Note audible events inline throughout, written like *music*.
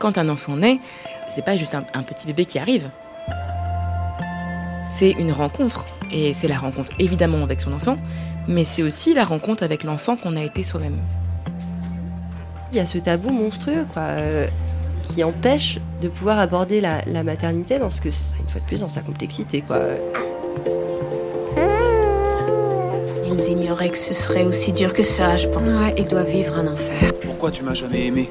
Quand un enfant naît, c'est pas juste un, un petit bébé qui arrive. C'est une rencontre. Et c'est la rencontre évidemment avec son enfant, mais c'est aussi la rencontre avec l'enfant qu'on a été soi-même. Il y a ce tabou monstrueux, quoi, euh, qui empêche de pouvoir aborder la, la maternité dans ce que, une fois de plus, dans sa complexité, quoi. Ils ignoraient que ce serait aussi dur que ça, je pense. Ouais, il doit vivre un enfer. Pourquoi tu m'as jamais aimé?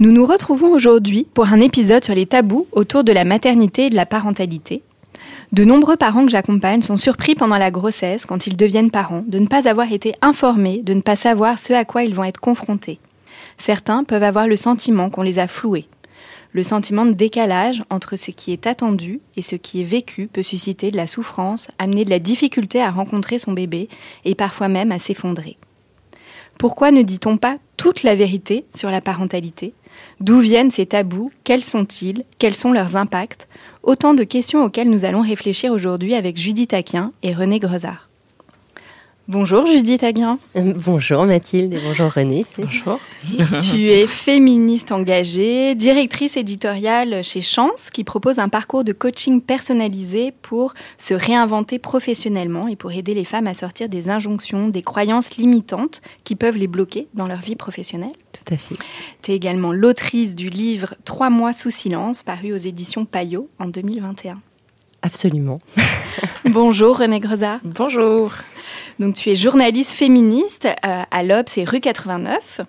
Nous nous retrouvons aujourd'hui pour un épisode sur les tabous autour de la maternité et de la parentalité. De nombreux parents que j'accompagne sont surpris pendant la grossesse, quand ils deviennent parents, de ne pas avoir été informés, de ne pas savoir ce à quoi ils vont être confrontés. Certains peuvent avoir le sentiment qu'on les a floués. Le sentiment de décalage entre ce qui est attendu et ce qui est vécu peut susciter de la souffrance, amener de la difficulté à rencontrer son bébé et parfois même à s'effondrer. Pourquoi ne dit-on pas toute la vérité sur la parentalité? D'où viennent ces tabous? Quels sont-ils? Quels sont leurs impacts? Autant de questions auxquelles nous allons réfléchir aujourd'hui avec Judith Aquin et René Grezard. Bonjour Judith Aguin. Euh, Bonjour Mathilde et bonjour René. Bonjour. *laughs* tu es féministe engagée, directrice éditoriale chez Chance, qui propose un parcours de coaching personnalisé pour se réinventer professionnellement et pour aider les femmes à sortir des injonctions, des croyances limitantes qui peuvent les bloquer dans leur vie professionnelle. Tout à fait. Tu es également l'autrice du livre Trois mois sous silence, paru aux éditions Payot en 2021. Absolument. *laughs* Bonjour René Grezard. Bonjour. Donc tu es journaliste féministe euh, à l'Obs et rue 89.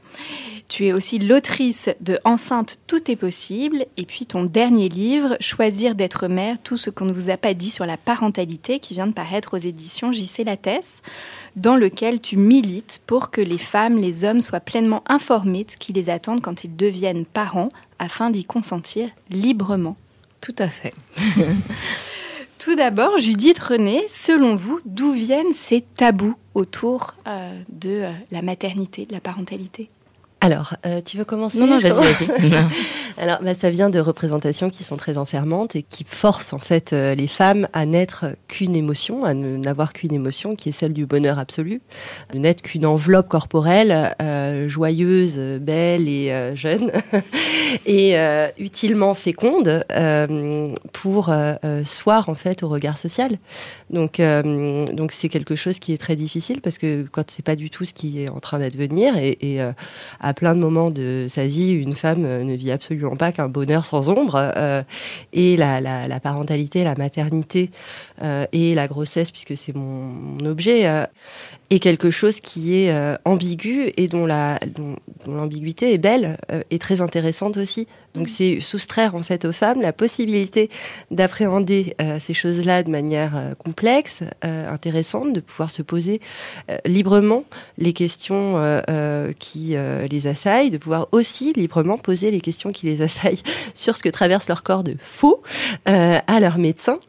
Tu es aussi l'autrice de Enceinte, tout est possible. Et puis ton dernier livre, Choisir d'être mère, tout ce qu'on ne vous a pas dit sur la parentalité, qui vient de paraître aux éditions JC Lattès, dans lequel tu milites pour que les femmes, les hommes soient pleinement informés de ce qui les attend quand ils deviennent parents, afin d'y consentir librement. Tout à fait. *laughs* Tout d'abord, Judith René, selon vous, d'où viennent ces tabous autour euh, de euh, la maternité, de la parentalité? Alors, euh, tu veux commencer Non, non, vas-y, *laughs* vas-y. *laughs* Alors, bah, ça vient de représentations qui sont très enfermantes et qui forcent en fait euh, les femmes à n'être qu'une émotion, à n'avoir qu'une émotion qui est celle du bonheur absolu, de n'être qu'une enveloppe corporelle euh, joyeuse, belle et jeune *laughs* et utilement féconde pour soir en fait au regard social. Donc, euh, donc c'est quelque chose qui est très difficile parce que quand c'est pas du tout ce qui est en train d'advenir et, euh, à plein de moments de sa vie, une femme euh, ne vit absolument pas qu'un bonheur sans ombre. et la, la, parentalité, la maternité et la grossesse, puisque c'est mon, objet, est quelque chose qui est euh, ambigu et dont la dont, dont l'ambiguïté est belle euh, et très intéressante aussi. Donc c'est soustraire en fait aux femmes la possibilité d'appréhender ces choses-là de manière complexe, intéressante, de pouvoir se poser librement les questions qui les assaillent, de pouvoir aussi librement poser les questions qui les assaillent *laughs* sur ce que traverse leur corps de faux à leur médecin,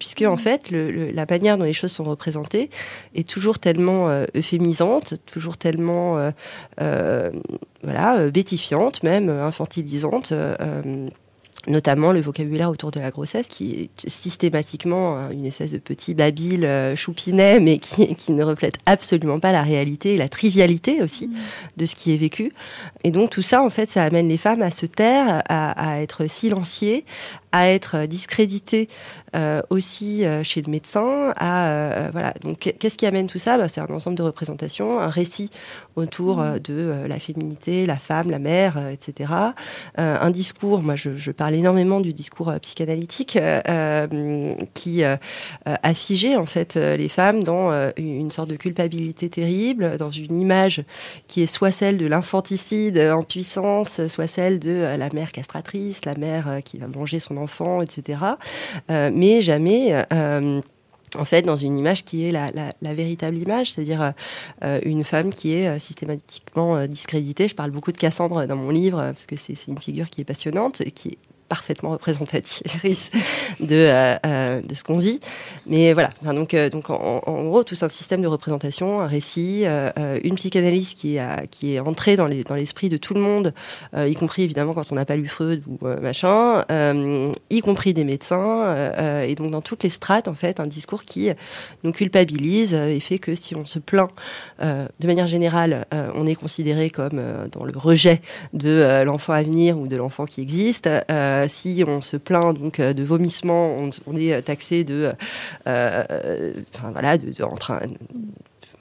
puisque en fait le, la manière dont les choses sont représentées est toujours tellement euphémisante, toujours tellement euh, euh, voilà, euh, bétifiante, même infantilisante notamment le vocabulaire autour de la grossesse, qui est systématiquement une espèce de petit babil choupinet, mais qui, qui, ne reflète absolument pas la réalité et la trivialité aussi mmh. de ce qui est vécu. Et donc tout ça, en fait, ça amène les femmes à se taire, à, à être silenciées, à être discréditées euh, aussi euh, chez le médecin. À, euh, voilà. Donc, qu'est-ce qui amène tout ça? Bah, C'est un ensemble de représentations, un récit autour mmh. de la féminité, la femme, la mère, etc. un discours, moi je, je, parle énormément du discours psychanalytique qui a figé en fait les femmes dans une sorte de culpabilité terrible, dans une image qui est soit celle de l'infanticide en puissance, soit celle de la mère castratrice, la mère qui va manger son enfant, etc mais jamais euh, en fait, dans une image qui est la, véritable image, c'est-à-dire euh, une femme qui est euh, systématiquement discréditée. Je parle beaucoup de Cassandre dans mon livre, parce que c'est une figure qui est passionnante qui est parfaitement représentatrice *laughs* de, euh, euh, de ce qu'on vit. Mais voilà, donc, euh, en, gros, tout un système de représentation, un récit, une psychanalyse qui, est entrée dans l'esprit de tout le monde, y compris évidemment quand on n'a pas lu Freud ou machin, y compris des médecins, et donc dans toutes les strates, en fait, un discours qui nous culpabilise et fait que si on se plaint, de manière générale, on est considéré comme dans le rejet de l'enfant à venir ou de l'enfant qui existe. Si on se plaint donc euh, de vomissements, on, est taxé de, euh, voilà, en train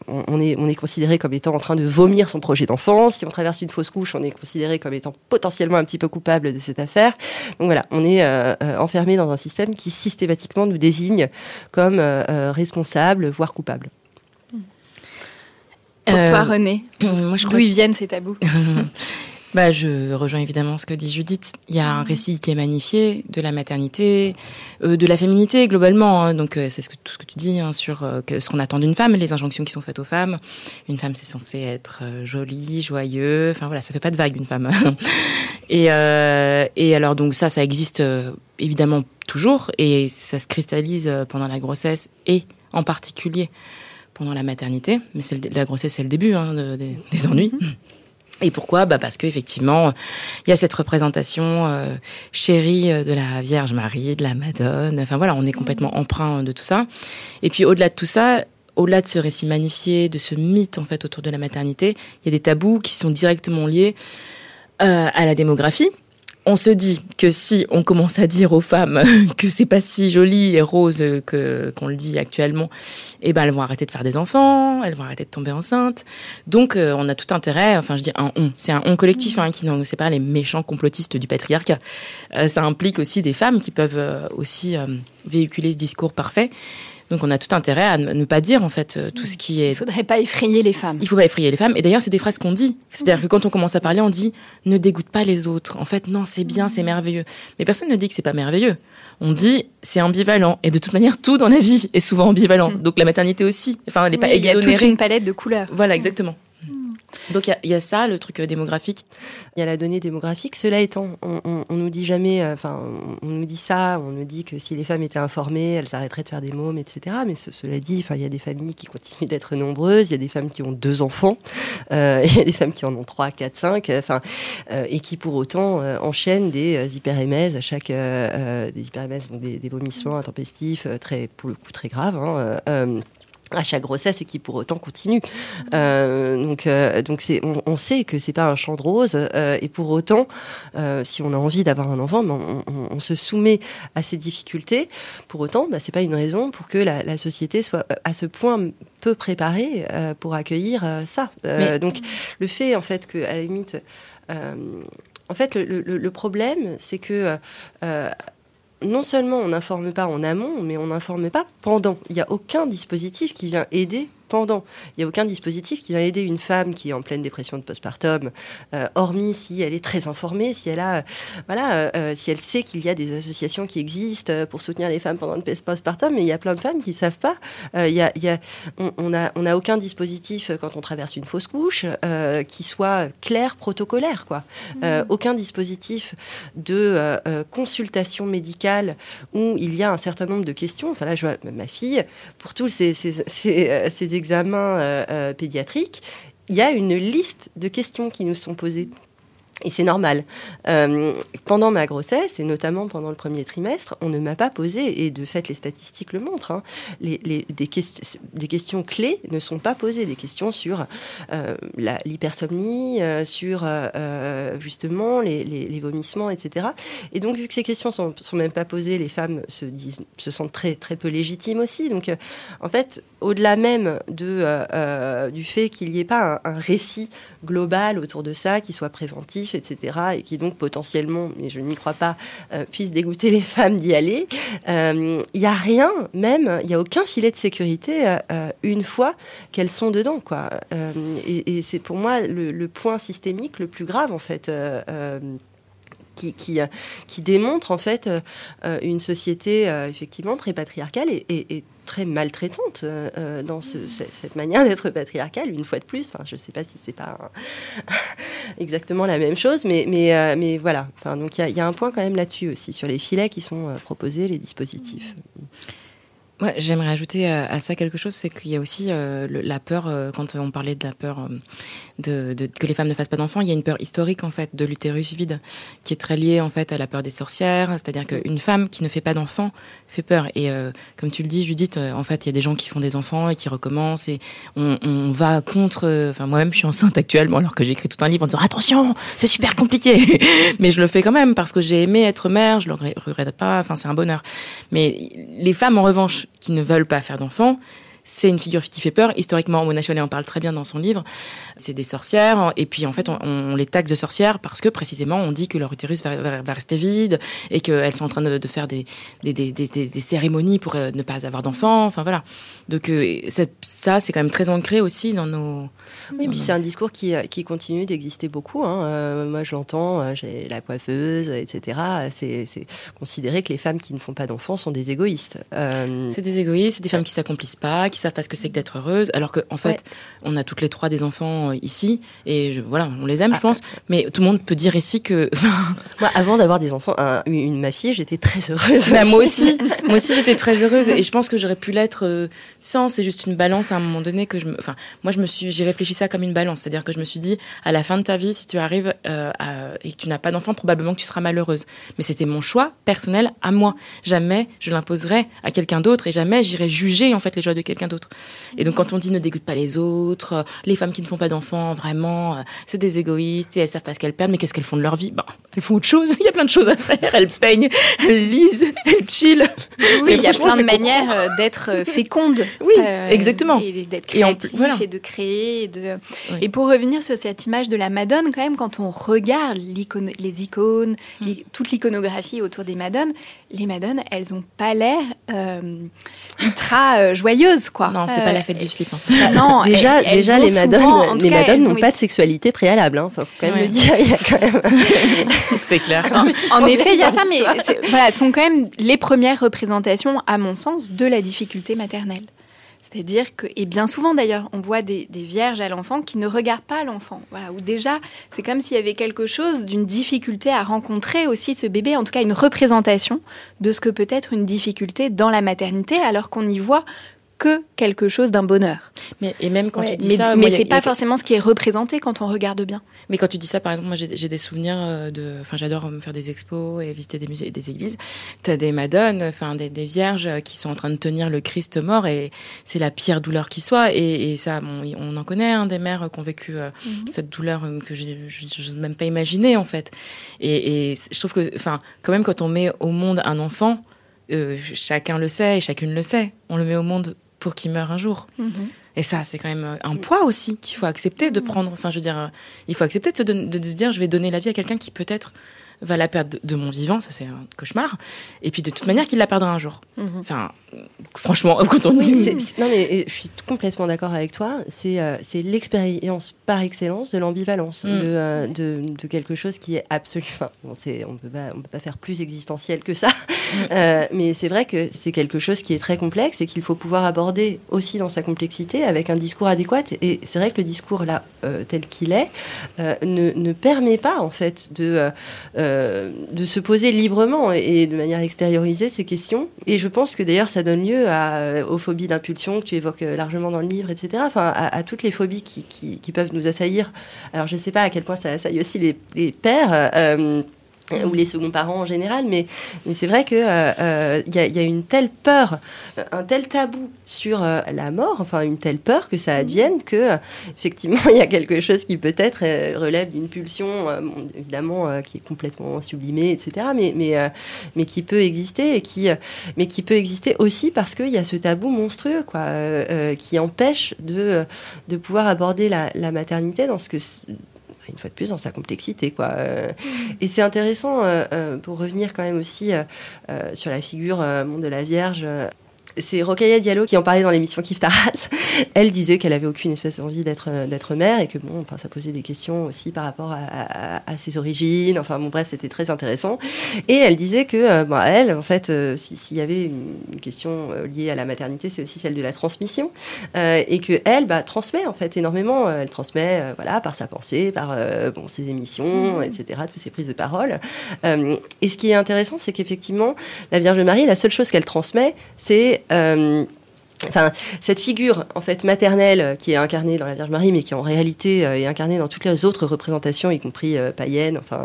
on est, on est considéré comme étant en train de vomir son projet d'enfance. Si on traverse une fausse couche, on est considéré comme étant potentiellement un petit peu coupable de cette affaire. Donc voilà, on est enfermé dans un système qui systématiquement nous désigne comme responsable, voire coupable. Pour toi, René, d'où ils viennent ces tabous? *laughs* Bah, je rejoins évidemment ce que dit Judith. Il y a un récit qui est magnifié de la maternité, euh, de la féminité globalement. Hein. Donc euh, c'est ce que, tout ce que tu dis hein, sur euh, ce qu'on attend d'une femme, les injonctions qui sont faites aux femmes. Une femme, c'est censé être jolie, joyeux. Enfin voilà, ça fait pas de vague une femme. *laughs* et, et alors donc ça, ça existe évidemment toujours et ça se cristallise pendant la grossesse et en particulier pendant la maternité. Mais la grossesse, c'est le début hein, des ennuis. Et pourquoi? Bah Parce qu'effectivement, il y a cette représentation euh, chérie euh, de la Vierge Marie, de la Madone. Enfin voilà, on est complètement emprunt de tout ça. Et puis au-delà de tout ça, au-delà de ce récit magnifié, de ce mythe en fait autour de la maternité, il y a des tabous qui sont directement liés euh, à la démographie on se dit que si on commence à dire aux femmes *laughs* que c'est pas si joli et rose que qu'on le dit actuellement, eh ben elles vont arrêter de faire des enfants, elles vont arrêter de tomber enceintes. Donc euh, on a tout intérêt, enfin je dis un on, c'est un on collectif hein, qui ne c'est pas les méchants complotistes du patriarcat. Euh, ça implique aussi des femmes qui peuvent euh, aussi véhiculer ce discours parfait donc on a tout intérêt à ne pas dire en fait euh, tout ce qui est. Il faudrait pas effrayer les femmes. Il faut pas effrayer les femmes. Et d'ailleurs c'est des phrases qu'on dit. C'est-à-dire que quand on commence à parler, on dit ne dégoûte pas les autres. En fait non c'est bien, c'est merveilleux. Mais personne ne dit que c'est pas merveilleux. On dit c'est ambivalent. Et de toute manière tout dans la vie est souvent ambivalent. Mm. Donc la maternité aussi. Enfin elle n'est pas exonérée. Il y a toute une palette de couleurs. Voilà exactement. Donc il y, a ça, le truc euh, démographique. Il y a la donnée démographique. Cela étant, on, on, nous dit jamais, euh, enfin, on, nous dit ça, on nous dit que si les femmes étaient informées, elles arrêteraient de faire des mômes, etc. Mais cela dit, enfin, il y a des familles qui continuent d'être nombreuses. Il y a des femmes qui ont deux enfants. Euh, *laughs* il y a des femmes qui en ont trois, quatre, cinq. Enfin, et qui pour autant enchaînent des hyperémèses à chaque des hyperémèses, donc des, des, vomissements intempestifs, très pour le coup très graves. Hein, à chaque grossesse et qui pour autant continue. Euh, donc, euh, donc c'est, on, on, sait que c'est pas un champ de rose euh, et pour autant, euh, si on a envie d'avoir un enfant, ben, on, on, on, se soumet à ces difficultés. Pour autant, ben, c'est pas une raison pour que la, la, société soit à ce point peu préparée euh, pour accueillir ça. Donc, le fait en fait que à la limite, en fait, le, le, le problème, c'est que non seulement on n'informe pas en amont, mais on n'informe pas pendant. Il n'y a aucun dispositif qui vient aider pendant. Il n'y a aucun dispositif qui va aider une femme qui est en pleine dépression de postpartum, euh, hormis si elle est très informée, si elle a, voilà, euh, si elle sait qu'il y a des associations qui existent pour soutenir les femmes pendant le postpartum, mais il y a plein de femmes qui ne savent pas. Il y a, y a, on n'a on a aucun dispositif quand on traverse une fausse couche qui soit clair, protocolaire, quoi. Mmh. aucun dispositif de consultation médicale où il y a un certain nombre de questions. Enfin là, je vois ma fille, pour tous ces, ces, ces, examens euh, euh, pédiatriques, il y a une liste de questions qui nous sont posées et c'est normal. Euh, pendant ma grossesse, et notamment pendant le premier trimestre, on ne m'a pas posé, et de fait les statistiques le montrent, hein, les, des, questions clés ne sont pas posées. Des questions sur euh, l'hypersomnie, euh, sur justement les, vomissements, etc. Et donc, vu que ces questions sont, sont même pas posées, les femmes se, disent, se sentent très, très peu légitimes aussi. Donc, en fait, au-delà même de, du fait qu'il n'y ait pas un récit global autour de ça, qui soit préventif, etc., et qui donc potentiellement, mais je n'y crois pas, euh, puisse dégoûter les femmes d'y aller. Il euh, n'y a rien, même, il n'y a aucun filet de sécurité euh, une fois qu'elles sont dedans, quoi. et, c'est pour moi le, point systémique le plus grave, en fait. Qui, qui, qui, démontre en fait une société effectivement très patriarcale et, et très maltraitante euh, euh, dans cette manière d'être patriarcale, une fois de plus. Enfin, je ne sais pas si c'est pas *laughs* exactement la même chose, mais, mais, euh, mais voilà. Enfin, donc il y, y, a un point quand même là-dessus aussi, sur les filets qui sont proposés, les dispositifs. Ouais, J'aimerais ajouter à, ça quelque chose, c'est qu'il y a aussi euh, la peur, euh, quand on parlait de la peur euh, de, de, que les femmes ne fassent pas d'enfants, il y a une peur historique en fait de l'utérus vide, qui est très liée en fait à la peur des sorcières, c'est-à-dire qu'une femme qui ne fait pas d'enfants fait peur. Et comme tu le dis, Judith, en fait, il y a des gens qui font des enfants et qui recommencent, et on, on va contre. Enfin, moi-même, je suis enceinte actuellement, alors que j'ai écrit tout un livre en disant attention, c'est super compliqué, *laughs* mais je le fais quand même parce que j'ai aimé être mère, je le regrette pas. Enfin, c'est un bonheur. Mais les femmes, en revanche, qui ne veulent pas faire d'enfants c'est une figure qui fait peur. Historiquement, Mona Chollet en parle très bien dans son livre. C'est des sorcières. Et puis, en fait, on, les taxe de sorcières parce que, précisément, on dit que leur utérus va, rester vide et qu'elles sont en train de, faire des, des, cérémonies pour euh, ne pas avoir d'enfants. Enfin, voilà. Donc, euh, ça, c'est quand même très ancré aussi dans nos... Oui, puis c'est un discours qui, qui continue d'exister beaucoup. Hein. Euh, moi, je l'entends, j'ai la coiffeuse, etc. C'est considérer que les femmes qui ne font pas d'enfants sont des égoïstes. C'est des égoïstes, c'est des femmes qui s'accomplissent pas, qui savent pas ce que c'est que d'être heureuse, alors qu'en en fait, on a toutes les trois des enfants euh, ici, et je, voilà, on les aime, je ah, pense, mais tout le monde peut dire ici que... *laughs* moi, avant d'avoir des enfants, une, ma fille, j'étais très heureuse. Bah, moi aussi, *laughs* moi aussi j'étais très heureuse, et je pense que j'aurais pu l'être euh, sans, c'est juste une balance à un moment donné que je. Enfin, moi, je me suis, j'ai réfléchi ça comme une balance, c'est-à-dire que je me suis dit, à la fin de ta vie, si tu arrives euh, et que tu n'as pas d'enfant, probablement que tu seras malheureuse. Mais c'était mon choix personnel à moi. Jamais je l'imposerais à quelqu'un d'autre, et jamais j'irais juger, en fait, les joies de quelqu'un d'autre. Et donc quand on dit ne dégoûte pas les autres, euh, les femmes qui ne font pas d'enfants, vraiment, euh, c'est des égoïstes et elles savent pas ce qu'elles perdent, mais qu'est-ce qu'elles font de leur vie? Bah, elles font autre chose. *laughs* Il y a plein de choses à faire. Elles peignent, elles lisent, elles chillent. Oui, il y a plein de manières euh, d'être *laughs* féconde. Oui, exactement. Et d'être créatif et, de créer. Et, de... et pour revenir sur cette image de la Madone, quand même, quand on regarde les icônes, mm. toute l'iconographie autour des Madones, les Madones, elles ont pas l'air ultra joyeuses, quoi. Non, c'est pas la fête du slip. Hein. Bah, non, *laughs* déjà, déjà les madones, les madones n'ont pas de sexualité préalable. Hein. Enfin, faut quand même le dire. Il y a quand même. *laughs* c'est clair. En, effet, il y a ça, mais voilà, sont quand même les premières représentations, à mon sens, de la difficulté maternelle. C'est-à-dire que, et bien souvent d'ailleurs, on voit des, vierges à l'enfant qui ne regardent pas l'enfant. Voilà, ou déjà, c'est comme s'il y avait quelque chose d'une difficulté à rencontrer aussi ce bébé, en tout cas une représentation de ce que peut être une difficulté dans la maternité, alors qu'on y voit que quelque chose d'un bonheur. Mais et même quand tu dis mais, ça, mais c'est pas forcément ce qui est représenté quand on regarde bien. Mais quand tu dis ça, par exemple, moi j'ai des souvenirs euh, de, enfin j'adore me faire des expos et visiter des musées et des églises. T'as des madones, enfin des, des, vierges qui sont en train de tenir le Christ mort et c'est la pire douleur qui soit. Et, et ça, on en connaît hein, des mères qui ont vécu euh, mhm. cette douleur euh, que je n'ose même pas imaginer en fait. Et, et je trouve que, enfin, quand même quand on met au monde un enfant. Euh, chacun le sait et chacune le sait. On le met au monde pour qu'il meure un jour. Mhm. Et ça, c'est quand même euh, un poids aussi qu'il faut accepter de mhm. prendre. Enfin, je veux dire, euh, il faut accepter de se, de, se, dire, je vais donner la vie à quelqu'un qui peut-être va la perdre de mon vivant, ça c'est un cauchemar. Et puis de toute manière, qu'il la perdra un jour. Mhm. Enfin, franchement, *laughs* quand on Oui, dit. non mais je suis complètement d'accord avec toi. C'est euh, c'est l'expérience par excellence de l'ambivalence, Mm. de, euh, de, de quelque chose qui est absolument. Enfin, bon, on on peut pas faire plus existentiel que ça. Euh, mais c'est vrai que c'est quelque chose qui est très complexe et qu'il faut pouvoir aborder aussi dans sa complexité avec un discours adéquat. Et c'est vrai que le discours là euh, tel qu'il est ne, ne permet pas en fait de de se poser librement et de manière extériorisée ces questions. Et je pense que d'ailleurs ça donne lieu euh, aux phobies d'impulsion que tu évoques euh, largement dans le livre, etc. Enfin, à, toutes les phobies qui, qui, qui peuvent nous assaillir. Alors je ne sais pas à quel point ça assaille aussi les, les pères. euh, ou les seconds parents en général, mais, mais c'est vrai qu'il euh, euh, y, a, une telle peur, un tel tabou sur euh, la mort, enfin une telle peur que ça advienne que effectivement *laughs* il y a quelque chose qui peut-être euh, relève d'une pulsion, évidemment qui est complètement sublimée, etc. Mais mais mais qui peut exister et qui mais qui peut exister aussi parce qu'il y a ce tabou monstrueux quoi, qui empêche de de pouvoir aborder la, la maternité dans ce que une fois de plus dans sa complexité quoi. Euh, et c'est intéressant euh, euh, pour revenir quand même aussi sur la figure de la Vierge c'est Rokhaya Diallo qui en parlait dans l'émission Kif Taras. *laughs* Elle disait qu'elle avait aucune espèce d'envie d'être euh, d'être mère et que bon, enfin, ça posait des questions aussi par rapport à, à- à ses origines. Enfin bon, bref, c'était très intéressant. Et elle disait que, euh, bon, elle, en fait, euh, si- s'il y avait une, une question liée à la maternité, c'est aussi celle de la transmission Euh, et que elle, bah, transmet en fait énormément. Elle transmet, voilà, par sa pensée, par bon, ses émissions, etc., toutes ses prises de parole. Et ce qui est intéressant, c'est qu'effectivement, la Vierge Marie, la seule chose qu'elle transmet, c'est euh, Enfin, cette figure en fait maternelle euh, qui est incarnée dans la Vierge Marie, mais qui en réalité euh, est incarnée dans toutes les autres représentations, y compris païennes. Enfin,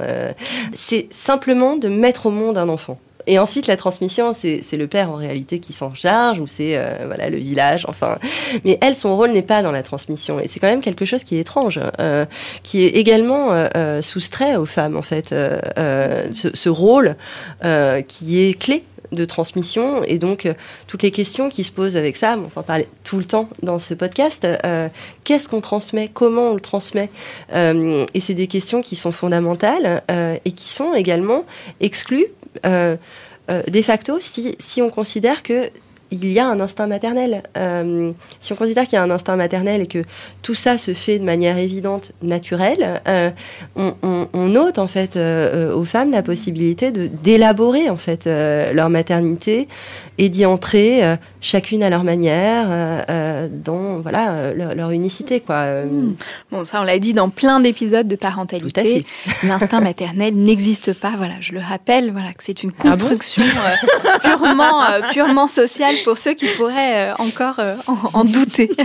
c'est simplement de mettre au monde un enfant. Et ensuite, la transmission, c'est le père en réalité qui s'en charge, ou c'est voilà le village. Enfin, mais elle, son rôle n'est pas dans la transmission, et c'est quand même quelque chose qui est étrange, qui est également soustrait aux femmes en fait. ce, rôle qui est clé de transmission. Et donc euh, toutes les questions qui se posent avec ça, on en parle tout le temps dans ce podcast, euh, qu'est-ce qu'on transmet, comment on le transmet? Euh, et c'est des questions qui sont fondamentales et qui sont également exclues de facto si, si on considère que il y a un instinct maternel. Euh, si on considère qu'il y a un instinct maternel et que tout ça se fait de manière évidente, naturelle, euh, on, on- on ôte en fait euh, aux femmes la possibilité de d'élaborer en fait leur maternité et d'y entrer chacune à leur manière, dans voilà leur, leur unicité quoi. Euh, Bon, ça, on l'a dit dans plein d'épisodes de parentalité. L'instinct *laughs* maternel n'existe pas. Voilà, je le rappelle. Voilà, que c'est une Ah bon construction purement, purement sociale pour ceux qui pourraient euh, encore euh, en, douter. *laughs*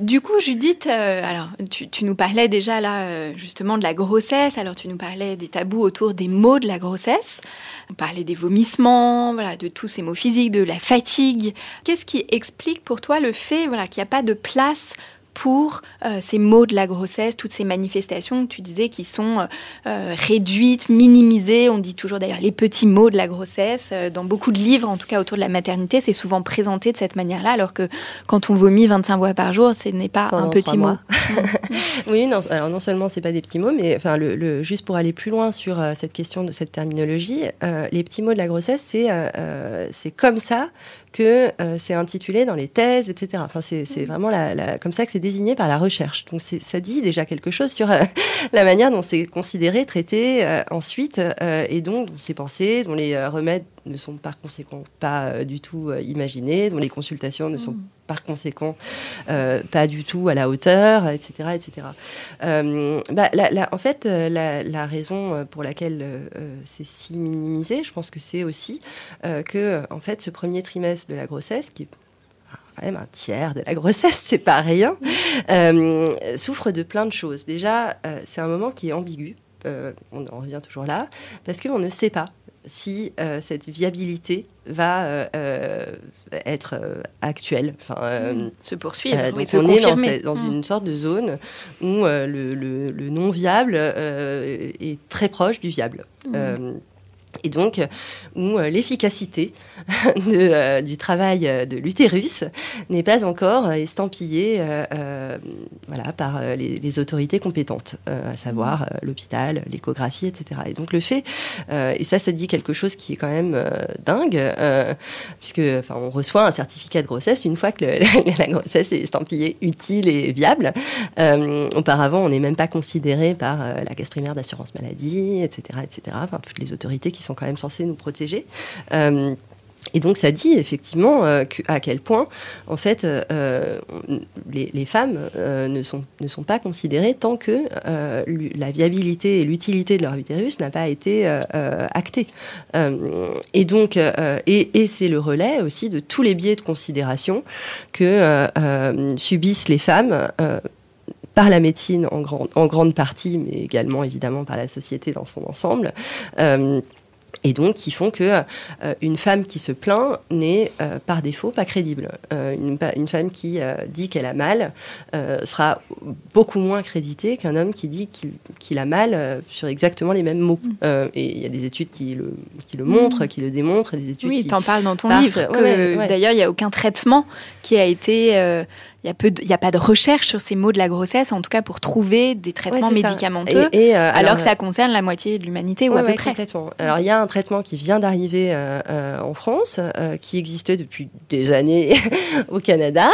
Du coup, Judith, euh, alors tu, nous parlais déjà là justement de la grossesse. Alors tu nous parlais des tabous autour des mots de la grossesse. On des vomissements, voilà, de tous ces mots physiques, de la fatigue. Qu'est-ce qui explique pour toi le fait, voilà, qu'il n'y a pas de place pour euh, ces mots de la grossesse, toutes ces manifestations que tu disais qui sont euh, euh, réduites, minimisées. On dit toujours d'ailleurs les petits mots de la grossesse. Dans beaucoup de livres, en tout cas autour de la maternité, c'est souvent présenté de cette manière-là, alors que quand on vomit 25 fois par jour, ce n'est pas Pendant un petit mot. *laughs* oui, non, alors non seulement c'est pas des petits mots, mais enfin le, le- juste pour aller plus loin sur euh, cette question de cette terminologie, les petits mots de la grossesse, c'est c'est comme ça que euh, c'est intitulé dans les thèses, etc. Enfin, c'est c'est vraiment la, la- comme ça que c'est désigné par la recherche. Donc ça dit déjà quelque chose sur euh, *laughs* la manière dont c'est considéré, traité euh, ensuite, et donc dont c'est pensé, dont les remèdes ne sont par conséquent pas euh, du tout euh, imaginés, dont les consultations ne sont par conséquent euh, pas du tout à la hauteur, etc. etc. Bah, la- la- en fait, la, la raison pour laquelle c'est si minimisé, je pense que c'est aussi que, en fait, ce premier trimestre de la grossesse, qui est quand même un tiers de la grossesse, c'est pas rien, euh, souffre de plein de choses. Déjà, euh, c'est un moment qui est ambigu. Euh, on en revient toujours là, parce qu'on ne sait pas si euh, cette viabilité va euh, euh, être actuelle. Enfin, euh, Se poursuivre, oui, donc se on est dans, confirmer. ce- dans Mm. une sorte de zone où le, le- le non viable est très proche du viable. Mm. Et donc où euh, l'efficacité *laughs* euh, du travail euh, de l'utérus n'est pas encore estampillée voilà, par les, autorités compétentes, à savoir l'hôpital, l'échographie, etc. Et donc le fait, et ça, ça dit quelque chose qui est quand même dingue, puisque on reçoit un certificat de grossesse une fois que *laughs* la grossesse est estampillée utile et viable. auparavant, on n'est même pas considéré par la caisse primaire d'assurance maladie, etc., etc. Toutes les autorités qui sont quand même censés nous protéger. Euh, et donc ça dit effectivement euh, à quel point en fait euh, les, femmes ne, sont, ne sont pas considérées tant que la viabilité et l'utilité de leur utérus n'a pas été actée. et donc et, et c'est le relais aussi de tous les biais de considération que subissent les femmes par la médecine en, en, grande partie, mais également évidemment par la société dans son ensemble. Euh, et donc qui font que euh, une femme qui se plaint n'est euh, par défaut pas crédible. Une, une, femme qui dit qu'elle a mal sera beaucoup moins créditée qu'un homme qui dit qu'il a mal sur exactement les mêmes mots. Mm. et il y a des études qui le, qui le montrent, mm. qui le démontrent, des études oui, tu en parles dans ton livre. D'ailleurs, il n'y a aucun traitement qui a été il n'y a, a pas de recherche sur ces mots de la grossesse, en tout cas pour trouver des traitements médicamenteux, et, euh, alors, que ça concerne la moitié de l'humanité ou à peu près. Complètement. Alors il y a un traitement qui vient d'arriver euh, euh, en France, qui existait depuis des années *laughs* au Canada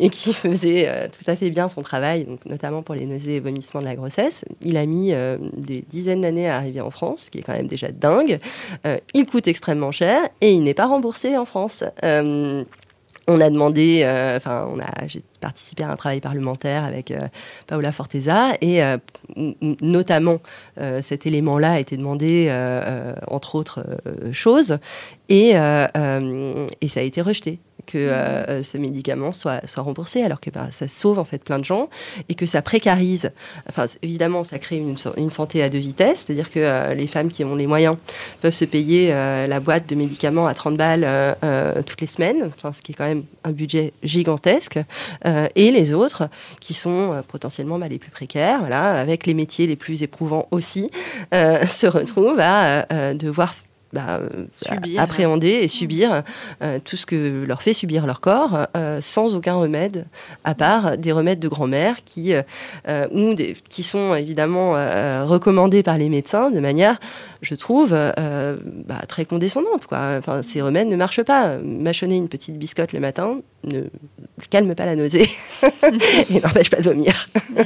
et qui faisait tout à fait bien son travail, donc, notamment pour les nausées et vomissements de la grossesse. Il a mis des dizaines d'années à arriver en France, ce qui est quand même déjà dingue. il coûte extrêmement cher et il n'est pas remboursé en France on a demandé, euh, enfin, on a, j'ai participé à un travail parlementaire avec euh, Paola Forteza et euh, notamment cet élément-là a été demandé entre autres choses et, et ça a été rejeté que mmh. euh, ce médicament soit, soit remboursé, alors que bah, ça sauve en fait plein de gens et que ça précarise. Enfin, évidemment, ça crée une, une santé à deux vitesses, c'est-à-dire que euh, les femmes qui ont les moyens peuvent se payer euh, la boîte de médicaments à 30 balles toutes les semaines, enfin, ce qui est quand même un budget gigantesque, et les autres qui sont potentiellement bah, les plus précaires, voilà, avec les métiers les plus éprouvants aussi, *laughs* se retrouvent à devoir bah, euh, appréhender et subir euh, tout ce que leur fait subir leur corps euh, sans aucun remède, à part des remèdes de grand-mère qui, ou des, qui sont évidemment recommandés par les médecins de manière, je trouve, bah, très condescendante. Quoi. Enfin, ces remèdes ne marchent pas. Mâchonner une petite biscotte le matin ne calme pas la nausée *laughs* et n'empêche pas de vomir. Mm.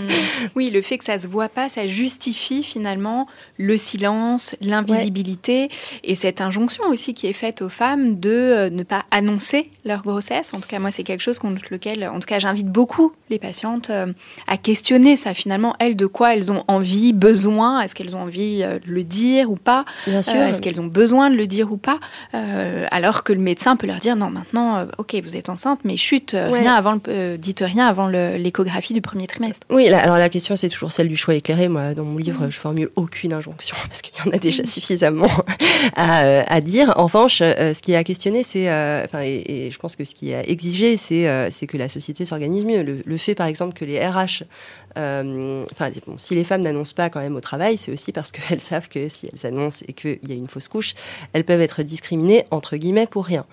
Oui, le fait que ça se voit pas, ça justifie finalement le silence, l'invisibilité et cette injonction aussi qui est faite aux femmes de euh, ne pas annoncer leur grossesse. En tout cas, moi, c'est quelque chose contre lequel, en tout cas, j'invite beaucoup les patientes euh, à questionner ça. Finalement, elles, de quoi elles ont envie, besoin? Est-ce qu'elles ont envie euh, de le dire ou pas? Bien sûr. Est-ce qu'elles ont besoin de le dire ou pas? Alors que le médecin peut leur dire non, maintenant, ok, vous êtes enceinte, mais chute, rien avant, le, dites rien avant l'échographie du premier trimestre. Oui, alors la question, c'est toujours celle du choix éclairé. Moi, dans mon livre, je formule aucune injonction *laughs* parce qu'il y en a déjà suffisamment *laughs* euh, à, dire. En revanche, euh, ce qui est à questionner, c'est, euh, enfin, et, je pense que ce qui est à exiger, c'est, c'est que la société s'organise mieux. Le, fait, par exemple, que les RH, enfin, bon, si les femmes n'annoncent pas quand même au travail, c'est aussi parce qu'elles *laughs* savent que si elles annoncent et qu'il y a une fausse couche, elles peuvent être discriminées entre guillemets pour rien.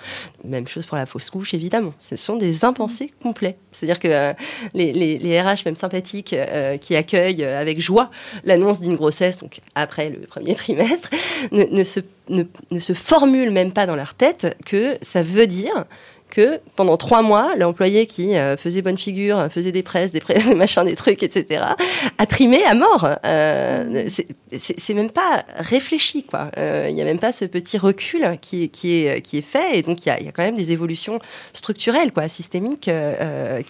Même chose pour la fausse couche, évidemment. Ce sont des impensés complets. C'est-à-dire que les, les, les, RH, même sympathiques, qui accueillent avec joie l'annonce d'une grossesse, donc après le premier *laughs* trimestre, ne, ne se ne, ne, se formulent même pas dans leur tête que ça veut dire que pendant trois mois, l'employé qui euh, faisait bonne figure, faisait des presses, des, presses, *laughs* des machins, des trucs, etc., a trimé à mort. Euh, c'est même pas réfléchi, quoi. Euh, il n'y a même pas ce petit recul qui, qui, est, qui est fait, et donc il y a, y a, quand même des évolutions structurelles, quoi, systémiques,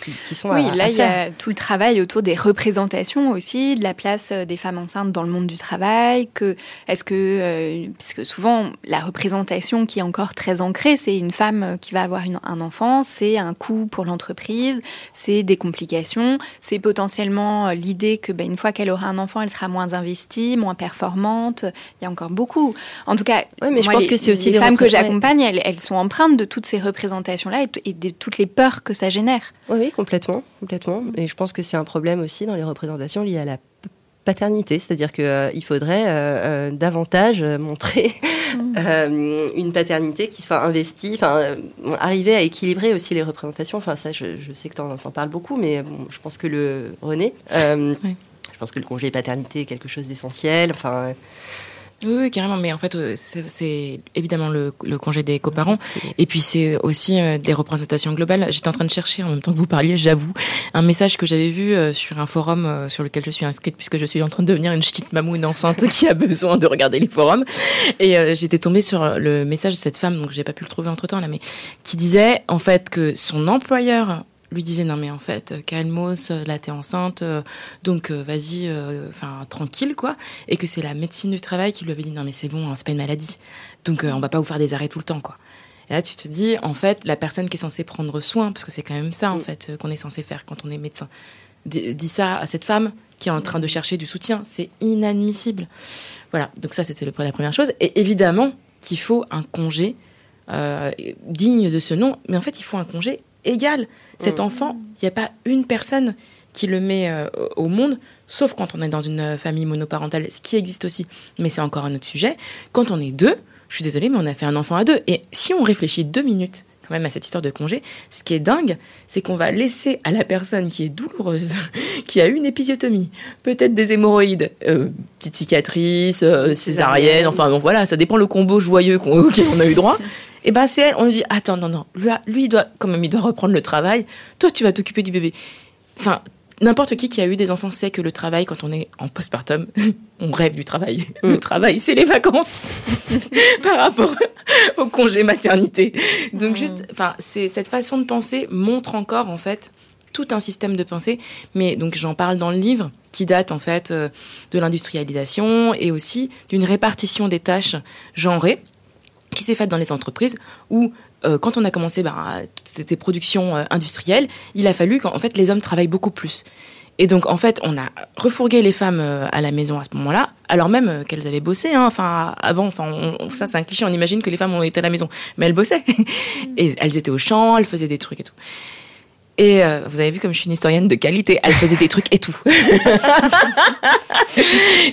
qui, qui, sont oui, à, là il y a tout le travail autour des représentations aussi, de la place des femmes enceintes dans le monde du travail. Que est-ce que, parce que souvent la représentation qui est encore très ancrée, c'est une femme qui va avoir une, un enfant, c'est un coût pour l'entreprise, c'est des complications, c'est potentiellement euh, l'idée que ben, une fois qu'elle aura un enfant, elle sera moins investie, moins performante. Il y a encore beaucoup. En tout cas, mais je pense les, que c'est aussi les femmes que j'accompagne, elles, sont empreintes de toutes ces représentations-là et, de toutes les peurs que ça génère. Oui, oui, complètement, complètement. Et je pense que c'est un problème aussi dans les représentations liées à la paternité, c'est-à-dire qu'il faudrait davantage montrer mmh. *laughs* une paternité qui soit investie, enfin arriver à équilibrer aussi les représentations. Enfin ça, je, sais que tu en, parles beaucoup, mais bon, je pense que le René, je pense que le congé paternité est quelque chose d'essentiel. Enfin oui, carrément. Mais en fait, euh, c'est évidemment le, congé des coparents. Et puis, c'est aussi euh, des représentations globales. J'étais en train de chercher, en même temps que vous parliez, j'avoue, un message que j'avais vu euh, sur un forum sur lequel je suis inscrite, puisque je suis en train de devenir une petite mamoune enceinte *laughs* qui a besoin de regarder les forums. Et j'étais tombée sur le message de cette femme, donc j'ai pas pu le trouver entre temps là, mais qui disait en fait que son employeur lui disait non mais en fait euh, calmos euh, là t'es enceinte euh, donc vas-y enfin tranquille quoi. Et que c'est la médecine du travail qui lui avait dit non mais c'est bon hein, c'est pas une maladie. Donc on va pas vous faire des arrêts tout le temps quoi. Et là tu te dis en fait la personne qui est censée prendre soin parce que c'est quand même ça en mm. fait qu'on est censé faire quand on est médecin dit ça à cette femme qui est en train de chercher du soutien. C'est inadmissible. Voilà. Donc ça c'était la première chose. Et évidemment qu'il faut un congé digne de ce nom. Mais en fait il faut un congé égal cet mm. enfant, il n'y a pas une personne qui le met euh, au monde, sauf quand on est dans une euh, famille monoparentale, ce qui existe aussi, mais c'est encore un autre sujet. Quand on est deux, je suis désolée, mais on a fait un enfant à deux. Et si on réfléchit deux minutes quand même à cette histoire de congé, ce qui est dingue, c'est qu'on va laisser à la personne qui est douloureuse, *laughs* qui a eu une épisiotomie, peut-être des hémorroïdes, euh, petite cicatrice, césarienne, enfin bon, voilà, ça dépend le combo joyeux *laughs* auquel on a eu droit. Et ben c'est elle, on lui dit attends non non, lui, lui il doit quand même il doit reprendre le travail. Toi tu vas t'occuper du bébé. Enfin n'importe qui qui a eu des enfants sait que le travail quand on est en postpartum, *laughs* on rêve du travail. Le mm. travail c'est les vacances *laughs* par rapport au congé maternité. Donc mm. juste enfin c'est cette façon de penser montre encore en fait tout un système de pensée, mais donc j'en parle dans le livre qui date en fait euh, de l'industrialisation et aussi d'une répartition des tâches genrées qui s'est faite dans les entreprises où euh, quand on a commencé bah, ces productions euh, industrielles, il a fallu qu'en fait les hommes travaillent beaucoup plus. Et donc en fait, on a refourgué les femmes euh, à la maison à ce moment-là, alors même qu'elles avaient bossé. Hein, enfin avant, enfin ça c'est un cliché. On imagine que les femmes ont été à la maison, mais elles bossaient *laughs* et elles étaient au champ, elles faisaient des trucs et tout. Et euh, vous avez vu comme je suis une historienne de qualité, elle faisait des trucs et tout. *laughs*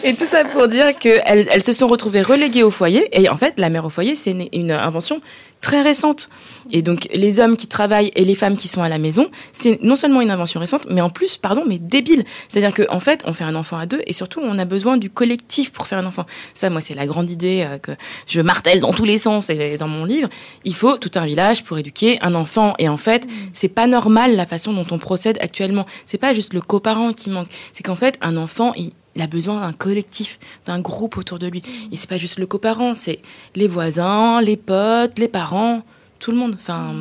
et tout ça pour dire qu'elles elles se sont retrouvées reléguées au foyer. Et en fait, la mère au foyer, c'est une invention très récente. Et donc, les hommes qui travaillent et les femmes qui sont à la maison, c'est non seulement une invention récente, mais en plus, pardon, mais débile. C'est-à-dire qu'en en fait, on fait un enfant à deux et surtout, on a besoin du collectif pour faire un enfant. Ça, moi, c'est la grande idée euh, que je martèle dans tous les sens et dans mon livre. Il faut tout un village pour éduquer un enfant. Et en fait, c'est pas normal la façon dont on procède actuellement. C'est pas juste le coparent qui manque. C'est qu'en fait, un enfant, il, il a besoin d'un collectif, d'un groupe autour de lui. Et c'est pas juste le coparent, c'est les voisins, les potes, les parents, tout le monde. Enfin,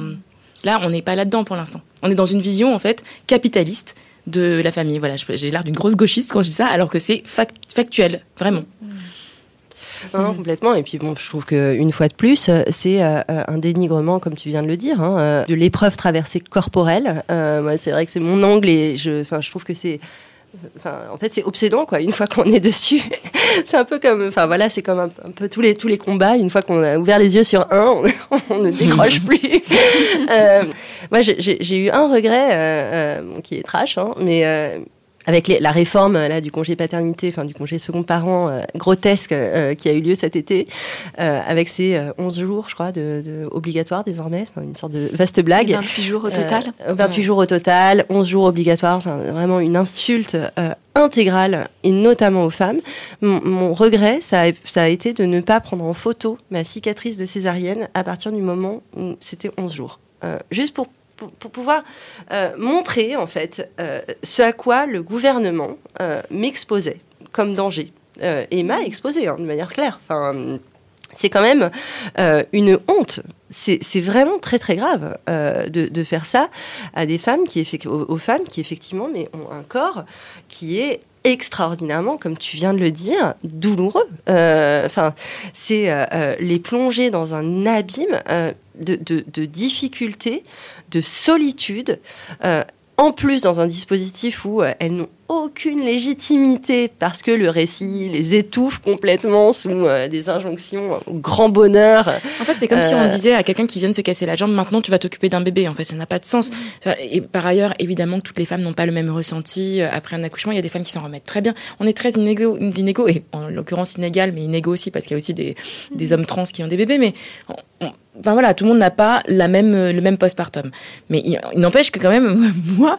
là, on n'est pas là-dedans pour l'instant. On est dans une vision en fait capitaliste de la famille. Voilà, j'ai l'air d'une grosse gauchiste quand je dis ça, alors que c'est factuel, vraiment. Non, complètement. Et puis bon, je trouve qu'une fois de plus, c'est euh, un dénigrement, comme tu viens de le dire, hein, euh, de l'épreuve traversée corporelle. Euh, c'est vrai que c'est mon angle et je, je trouve que c'est en fait, c'est obsédant, quoi. Une fois qu'on est dessus, *laughs* c'est un peu comme, enfin voilà, c'est comme un, peu tous les tous les combats. Une fois qu'on a ouvert les yeux sur un, on, *laughs* ne décroche *laughs* plus. euh, moi, j'ai eu un regret euh, euh, qui est trash, hein, mais euh, avec la réforme là du congé paternité, enfin du congé second parent euh, grotesque euh, qui a eu lieu cet été, euh, avec ces 11 jours, je crois, de, de obligatoire désormais, une sorte de vaste blague. 28 jours au total. 28 jours au total, 11 jours obligatoires, vraiment une insulte intégrale et notamment aux femmes. Mon, mon regret, ça a, ça a, été de ne pas prendre en photo ma cicatrice de césarienne à partir du moment où c'était 11 jours. juste pour pour, pouvoir euh, montrer en fait euh, ce à quoi le gouvernement euh, m'exposait comme danger et m'a exposé hein, de manière claire. Enfin, c'est quand même une honte. C'est vraiment très très grave de, faire ça à des femmes qui aux, aux femmes qui effectivement mais ont un corps qui est extraordinairement, comme tu viens de le dire, douloureux. Enfin, c'est les plonger dans un abîme de difficultés, de solitude, euh, en plus dans un dispositif où euh, elles n'ont aucune légitimité parce que le récit les étouffe complètement sous euh, des injonctions au grand bonheur. En fait, c'est comme si on disait à quelqu'un qui vient de se casser la jambe, maintenant tu vas t'occuper d'un bébé. En fait, ça n'a pas de sens. Et par ailleurs, évidemment, toutes les femmes n'ont pas le même ressenti après un accouchement. Il y a des femmes qui s'en remettent très bien. On est très inégaux, inégaux et en l'occurrence inégal, mais inégaux aussi parce qu'il y a aussi des, des hommes trans qui ont des bébés. Mais enfin voilà, tout le monde n'a pas la même, le même postpartum. Mais il, n'empêche que quand même, *laughs* moi,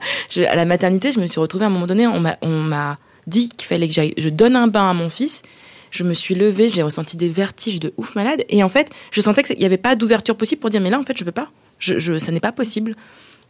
à la maternité, je me suis retrouvée à un moment donné, on m'a dit qu'il fallait que je donne un bain à mon fils. Je me suis levée, j'ai ressenti des vertiges de ouf malade. Et en fait, je sentais qu'il n'y avait pas d'ouverture possible pour dire, mais là, en fait, je peux pas. Je, je, ça n'est pas possible.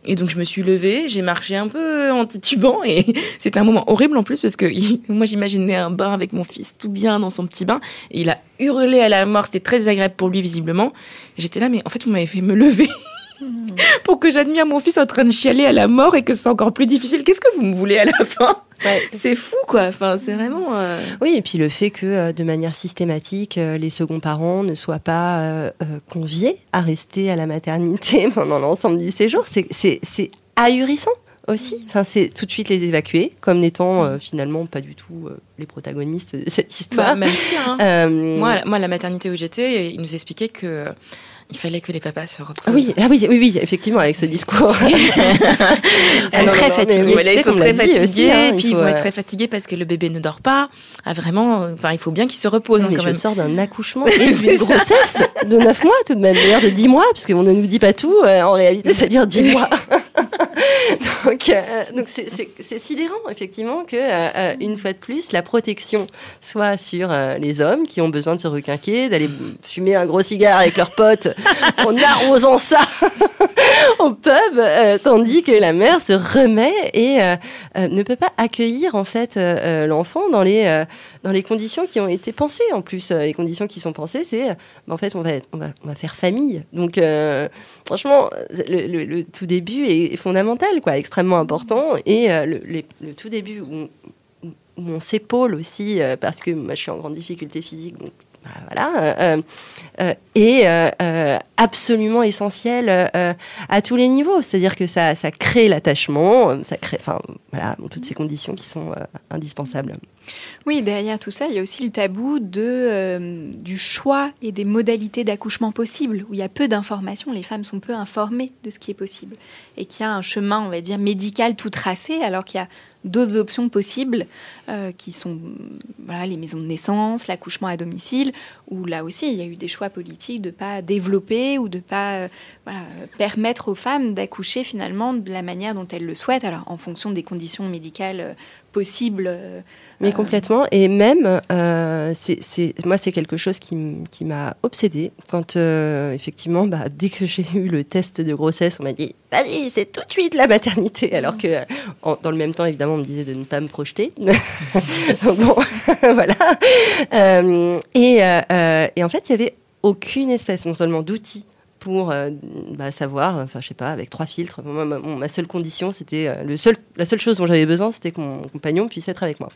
Et donc je me suis levée, j'ai marché un peu en titubant et *laughs* c'était un moment horrible en plus parce que *laughs* moi j'imaginais un bain avec mon fils tout bien dans son petit bain et il a hurlé à la mort, c'était très agréable pour lui visiblement. J'étais là mais en fait vous m'avez fait me lever. *laughs* *laughs* pour que j'admire mon fils en train de chialer à la mort et que c'est encore plus difficile. Qu'est-ce que vous me voulez à la fin *laughs* C'est fou, quoi. Enfin, c'est vraiment. Euh, oui, et puis le fait que, euh, de manière systématique, euh, les seconds parents ne soient pas conviés à rester à la maternité *laughs* pendant l'ensemble du séjour, c'est ahurissant aussi. Enfin, c'est tout de suite les évacuer, comme n'étant finalement pas du tout les protagonistes de cette histoire. Bah, hein. moi, moi, la maternité où j'étais, ils nous expliquaient que il fallait que les papas se reposent. Ah oui, ah oui, oui, oui, effectivement, avec ce discours. *laughs* ils sont très fatigués. ils sont très fatigués, hein, et puis ils vont être très fatigués parce que le bébé ne dort pas. Ah, vraiment, enfin, il faut bien qu'il se repose. Hein, mais quand je sors d'un accouchement *laughs* et d'une grossesse de 9 mois tout de même, d'ailleurs de 10 mois, puisque on ne nous dit pas tout. Euh, en réalité, ça dure 10 mois. *laughs* *laughs* donc, euh, donc c'est sidérant effectivement que euh, une fois de plus, la protection soit sur les hommes qui ont besoin de se requinquer, d'aller fumer un gros cigare avec leurs potes *laughs* en arrosant ça *laughs* au pub, euh, tandis que la mère se remet et euh, euh, ne peut pas accueillir en fait l'enfant dans les dans les conditions qui ont été pensées. En plus, les conditions qui sont pensées, c'est bah, en fait on va, on va on va faire famille. Donc franchement, le, tout début est fondamental, quoi, extrêmement important. Et le, tout début où, où on s'épaule aussi parce que moi je suis en grande difficulté physique, donc bah, voilà, euh, euh, euh, absolument essentiel à tous les niveaux. C'est-à-dire que ça, ça crée l'attachement, ça crée, enfin voilà, toutes ces conditions qui sont indispensables. Oui, derrière tout ça, il y a aussi le tabou de, du choix et des modalités d'accouchement possibles, où il y a peu d'informations, les femmes sont peu informées de ce qui est possible, et qu'il y a un chemin, on va dire, médical tout tracé, alors qu'il y a d'autres options possibles euh, qui sont les maisons de naissance, l'accouchement à domicile, où là aussi il y a eu des choix politiques de ne pas développer ou de ne pas euh, permettre aux femmes d'accoucher finalement de la manière dont elles le souhaitent, alors en fonction des conditions médicales euh, possibles. Mais complètement. Et même, c'est, moi, c'est quelque chose qui, m'a obsédée. Quand, effectivement, bah, dès que j'ai eu le test de grossesse, on m'a dit vas-y, c'est tout de suite la maternité. Alors que, dans le même temps, évidemment, on me disait de ne pas me projeter. *laughs* bon, *laughs* voilà. Euh, et, euh, et, en fait, il y avait aucune espèce, non seulement d'outils pour euh, bah, savoir, enfin je sais pas, avec trois filtres. ma, ma, seule condition, c'était le seul, la seule chose dont j'avais besoin, c'était que mon compagnon puisse être avec moi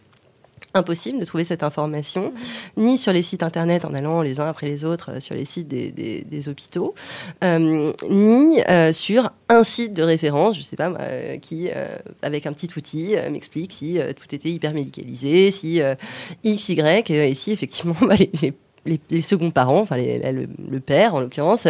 impossible de trouver cette information, ni sur les sites internet en allant les uns après les autres euh, sur les sites des, hôpitaux, euh, ni euh, sur un site de référence, je sais pas, qui, avec un petit outil, m'explique si tout était hyper médicalisé, si X, Y, et si effectivement *laughs* bah, les, les seconds parents, enfin le, père en l'occurrence,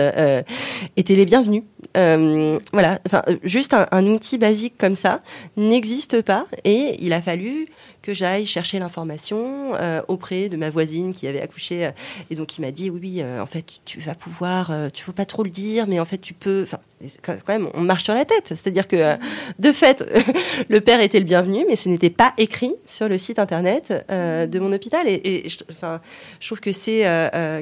étaient les bienvenus. voilà, enfin juste un, un, outil basique comme ça n'existe pas et il a fallu que j'aille chercher l'information euh, auprès de ma voisine qui avait accouché. Euh, et donc, il m'a dit, oui, oui, euh, en fait, tu vas pouvoir, tu faut pas trop le dire, mais en fait, tu peux... Enfin, quand même, on marche sur la tête. C'est-à-dire que, de fait, *laughs* le père était le bienvenu, mais ce n'était pas écrit sur le site Internet de mon hôpital. Et, je, enfin, je trouve que c'est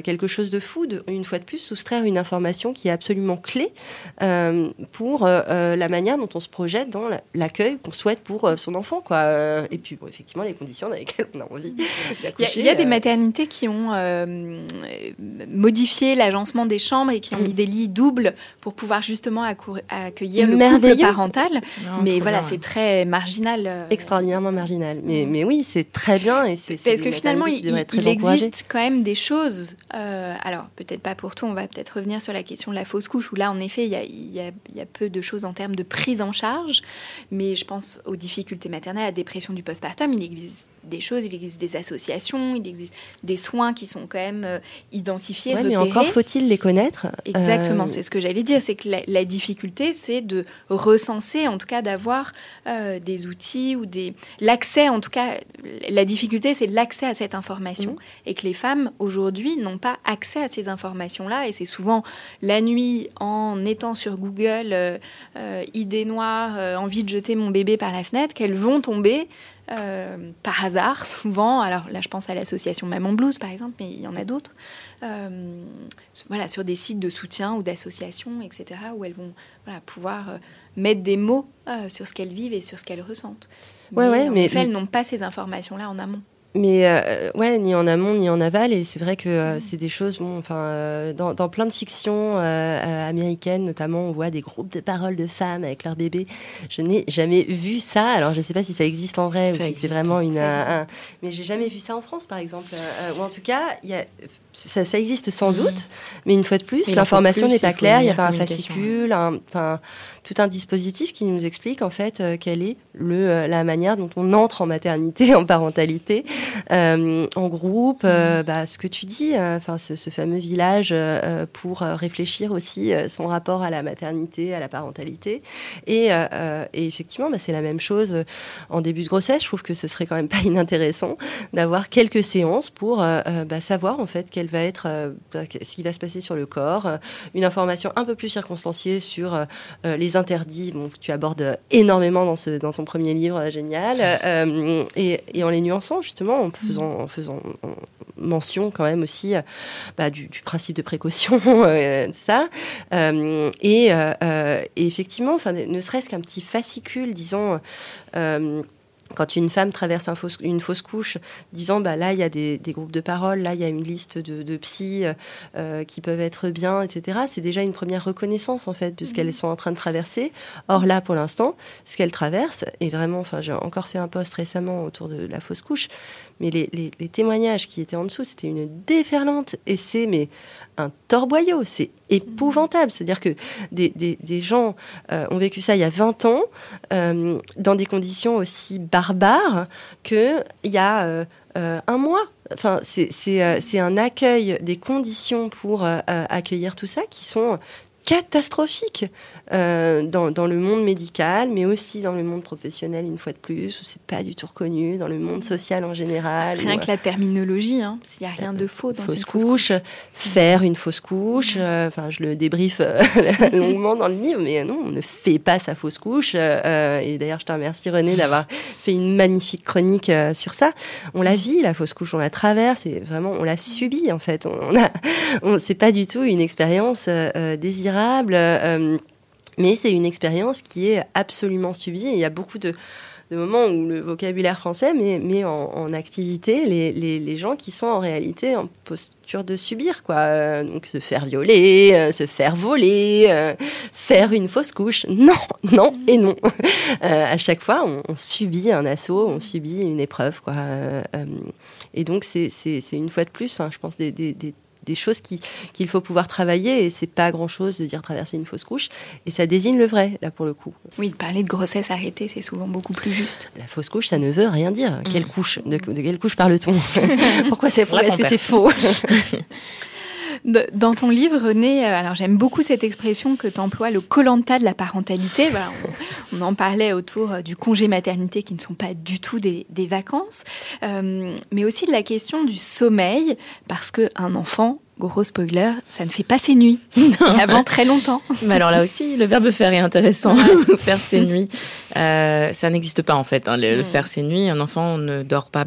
quelque chose de fou, une fois de plus, soustraire une information qui est absolument clé pour la manière dont on se projette dans l'accueil qu'on souhaite pour son enfant. Quoi. Et puis, effectivement, effectivement les conditions dans lesquelles on a envie Il y, d'accoucher. a, il y a des euh, maternités qui ont euh, modifié l'agencement des chambres et qui ont Mm. mis des lits doubles pour pouvoir justement accueillir le couple parental. Non, mais voilà, c'est très marginal. euh, extraordinairement marginal. Mais, mais oui, c'est très bien et c'est Parce que finalement, il, existe quand même des choses. euh, alors, peut-être pas pour tout, on va peut-être revenir sur la question de la fausse couche, où là, en effet, il y a, il y a- il y a peu de choses en termes de prise en charge. Mais je pense aux difficultés maternelles, à la dépression du postpartum. Il existe des choses, il existe des associations, il existe des soins qui sont quand même euh, identifiés, Ouais, mais encore faut-il les connaître. Exactement, Euh, c'est ce que j'allais dire, c'est que la, la difficulté, c'est de recenser, en tout cas d'avoir euh, des outils ou des l'accès, en tout cas, la difficulté, c'est l'accès à cette information Mhm. et que les femmes aujourd'hui n'ont pas accès à ces informations-là et c'est souvent la nuit en étant sur Google, idée noire, envie de jeter mon bébé par la fenêtre, qu'elles vont tomber. Euh, par hasard, souvent. Alors là, je pense à l'association Maman Blues, par exemple, mais il y en a d'autres. Euh, voilà, sur des sites de soutien ou d'associations, etc., où elles vont voilà, pouvoir euh, mettre des mots sur ce qu'elles vivent et sur ce qu'elles ressentent. Ouais, ouais, en mais- effet, elles n'ont pas ces informations-là en amont. Mais euh, ouais, ni en amont ni en aval. Et c'est vrai que Mm. euh, c'est des choses, bon, enfin, euh, dans, dans plein de fictions euh, américaines, notamment, on voit des groupes de paroles de femmes avec leurs bébés. Je n'ai jamais vu ça. Alors, je ne sais pas si ça existe en vrai Ça ou si c'est vraiment une. un- mais j'ai jamais vu ça en France, par exemple. Ou en tout cas, il y a, ça, ça existe sans Mhm. doute. Mais une fois de plus, l'information n'est pas claire. Il n'y a pas un fascicule, un- tout un dispositif qui nous explique en fait euh, quelle est le, euh, la manière dont on entre en maternité, *laughs* en parentalité, euh, en groupe. euh, bah, ce que tu dis, enfin, ce, ce fameux village pour réfléchir aussi son rapport à la maternité, à la parentalité. Et, et effectivement, bah, c'est la même chose en début de grossesse. Je trouve que ce serait quand même *laughs* pas inintéressant d'avoir quelques séances pour bah, savoir en fait va être euh, ce qui va se passer sur le corps, euh, une information un peu plus circonstanciée sur euh, les interdits, bon, que tu abordes énormément dans, ce, dans ton premier livre, génial, et, en les nuançant justement, en faisant, en faisant en- mention quand même aussi bah, du, principe de précaution, *laughs* tout ça. Et, effectivement, enfin, ne serait-ce qu'un petit fascicule, disons. Quand une femme traverse un fausse- une fausse couche, disant bah là il y a des, des groupes de parole, là il y a une liste de, de psy euh, qui peuvent être bien, etc. C'est déjà une première reconnaissance en fait de ce qu'elles sont en train de traverser. Or là pour l'instant, ce qu'elles traversent est vraiment, enfin j'ai encore fait un post récemment autour de la fausse couche, mais les, témoignages qui étaient en dessous, c'était une déferlante et c'est mais un torboyau, c'est épouvantable. C'est-à-dire que des, des- gens euh, ont vécu ça il y a 20 ans euh, dans des conditions aussi barbares qu'il y a euh, un mois. Enfin, c'est un accueil des conditions pour accueillir tout ça qui sont catastrophiques euh, dans, dans le monde médical, mais aussi dans le monde professionnel une fois de plus, où c'est pas du tout reconnu, dans le monde social en général. Rien où, que la terminologie, hein, s'il n'y a rien de faux dans fausse une fausse couche, faire une fausse couche. euh, Enfin, je le débriefe euh, *laughs* longuement dans le livre, mais non, on ne fait pas sa fausse couche. euh, et d'ailleurs, je te remercie René d'avoir *laughs* fait une magnifique chronique sur ça. On la vit la fausse couche, on la traverse et vraiment on la subit en fait. On, on a, on, c'est pas du tout une expérience désirable. Euh, mais c'est une expérience qui est absolument subie. Il y a beaucoup de, moments où le vocabulaire français met, en, activité les, gens qui sont en réalité en posture de subir. Quoi. Euh, Donc se faire violer, euh, se faire voler, faire une fausse couche. Non, non et non. *laughs* À chaque fois, on, subit un assaut, on subit une épreuve. Quoi. Et donc c'est une fois de plus, je pense, des des choses qui- qu'il faut pouvoir travailler et c'est pas grand chose de dire traverser une fausse couche. Et ça désigne le vrai là pour le coup. Oui, de parler de grossesse arrêtée, c'est souvent beaucoup plus juste. la fausse couche ça ne veut rien dire. Quelle couche de, de quelle couche parle-t-on? *laughs* Pourquoi c'est La est-ce que c'est faux? *laughs* Dans ton livre, René, euh, alors j'aime beaucoup cette expression que tu emploies, le colanta de la parentalité. Voilà, on, on en parlait autour euh, du congé maternité qui ne sont pas du tout des, des vacances, Euh, mais aussi de la question du sommeil, parce qu'un enfant, gros spoiler, ça ne fait pas ses nuits, *laughs* avant très longtemps. Mais alors là aussi, le verbe faire est intéressant. faire ses nuits, Euh, ça n'existe pas en fait. hein, le, le Mm. faire ses nuits, un enfant ne dort pas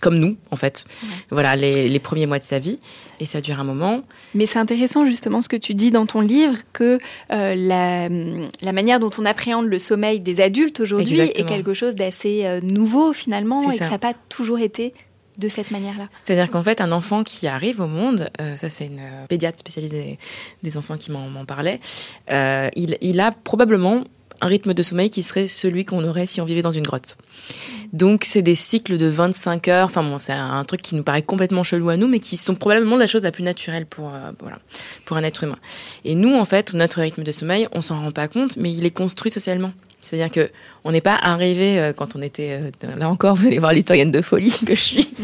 comme nous, en fait. Voilà, les, les, premiers mois de sa vie. Et ça dure un moment. Mais c'est intéressant, justement, ce que tu dis dans ton livre, que euh, la, la, manière dont on appréhende le sommeil des adultes aujourd'hui est quelque chose d'assez euh, nouveau, finalement, et que ça n'a pas toujours été de cette manière-là. C'est-à-dire qu'en fait, un enfant qui arrive au monde, euh, ça c'est une pédiatre spécialisée des enfants qui m'en parlait, il, il, a probablement un rythme de sommeil qui serait celui qu'on aurait si on vivait dans une grotte. Donc c'est des cycles de 25 heures, enfin bon, c'est un truc qui nous paraît complètement chelou à nous, mais qui sont probablement la chose la plus naturelle pour, euh, voilà, pour un être humain. Et nous, en fait, notre rythme de sommeil, on s'en rend pas compte, mais il est construit socialement. C'est-à-dire que on n'est pas arrivé euh, quand on était euh, là encore, vous allez voir l'historienne de folie *laughs* que je suis,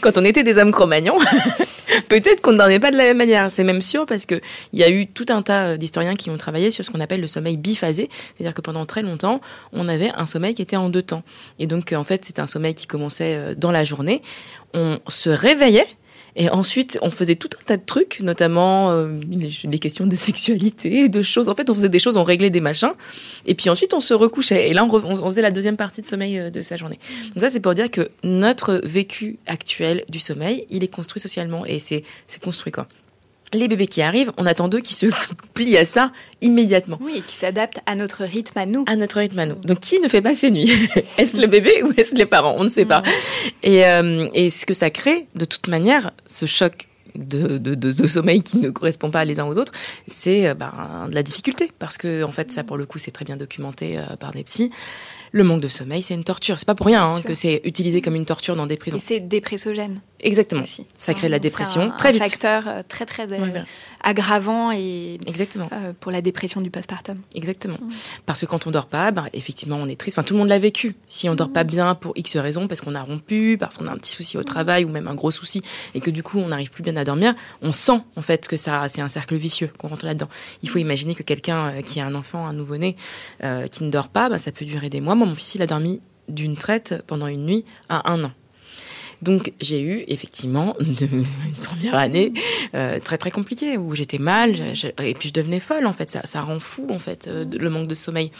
quand on était des hommes cro-magnons. *laughs* Peut-être qu'on n'en est pas de la même manière. C'est même sûr parce que il y a eu tout un tas euh, d'historiens qui ont travaillé sur ce qu'on appelle le sommeil biphasé, c'est-à-dire que pendant très longtemps, on avait un sommeil qui était en deux temps. Et donc en fait, c'est un sommeil qui commençait dans la journée. On se réveillait et ensuite, on faisait tout un tas de trucs, notamment euh, les, questions de sexualité, de choses. En fait, on faisait des choses, on réglait des machins. Et puis ensuite, on se recouchait. Et là, on, faisait la deuxième partie de sommeil euh, de sa journée. Donc ça, c'est pour dire que notre vécu actuel du sommeil, il est construit socialement. Et c'est construit, quoi les bébés qui arrivent, on attend d'eux qui se *laughs* plient à ça immédiatement. Oui, qui s'adaptent à notre rythme à nous. À notre rythme à nous. Donc qui ne fait pas ses nuits? *laughs* Est-ce le bébé ou est-ce les parents? On ne sait pas. Et, euh, et ce que ça crée, de toute manière, ce choc de, de, de, sommeil qui ne correspond pas les uns aux autres, c'est euh, ben, de la difficulté. Parce que, en fait, ça, pour le coup, c'est très bien documenté euh, par des psys le manque de sommeil, c'est une torture. C'est pas pour rien hein, que c'est utilisé comme une torture dans des prisons. Et c'est dépressogène. Exactement. Ça crée de la dépression très vite. Un facteur euh, très très euh, aggravant et exactement euh, pour la dépression du postpartum. Exactement. Parce que quand on dort pas, ben, effectivement, on est triste. Enfin, tout le monde l'a vécu. Si on dort pas bien pour X raisons, parce qu'on a rompu, parce qu'on a un petit souci au travail ou même un gros souci, et que du coup on n'arrive plus bien à dormir, on sent en fait que ça, c'est un cercle vicieux qu'on rentre là-dedans. Il faut imaginer que quelqu'un qui a un enfant, un nouveau-né, qui ne dort pas, ben, ça peut durer des mois. Moi, mon fils, il a dormi d'une traite pendant une nuit à un an. Donc j'ai eu effectivement *laughs* une première année euh, très très compliquée où j'étais mal et puis je devenais folle en fait. Ça, rend fou en fait euh, le manque de sommeil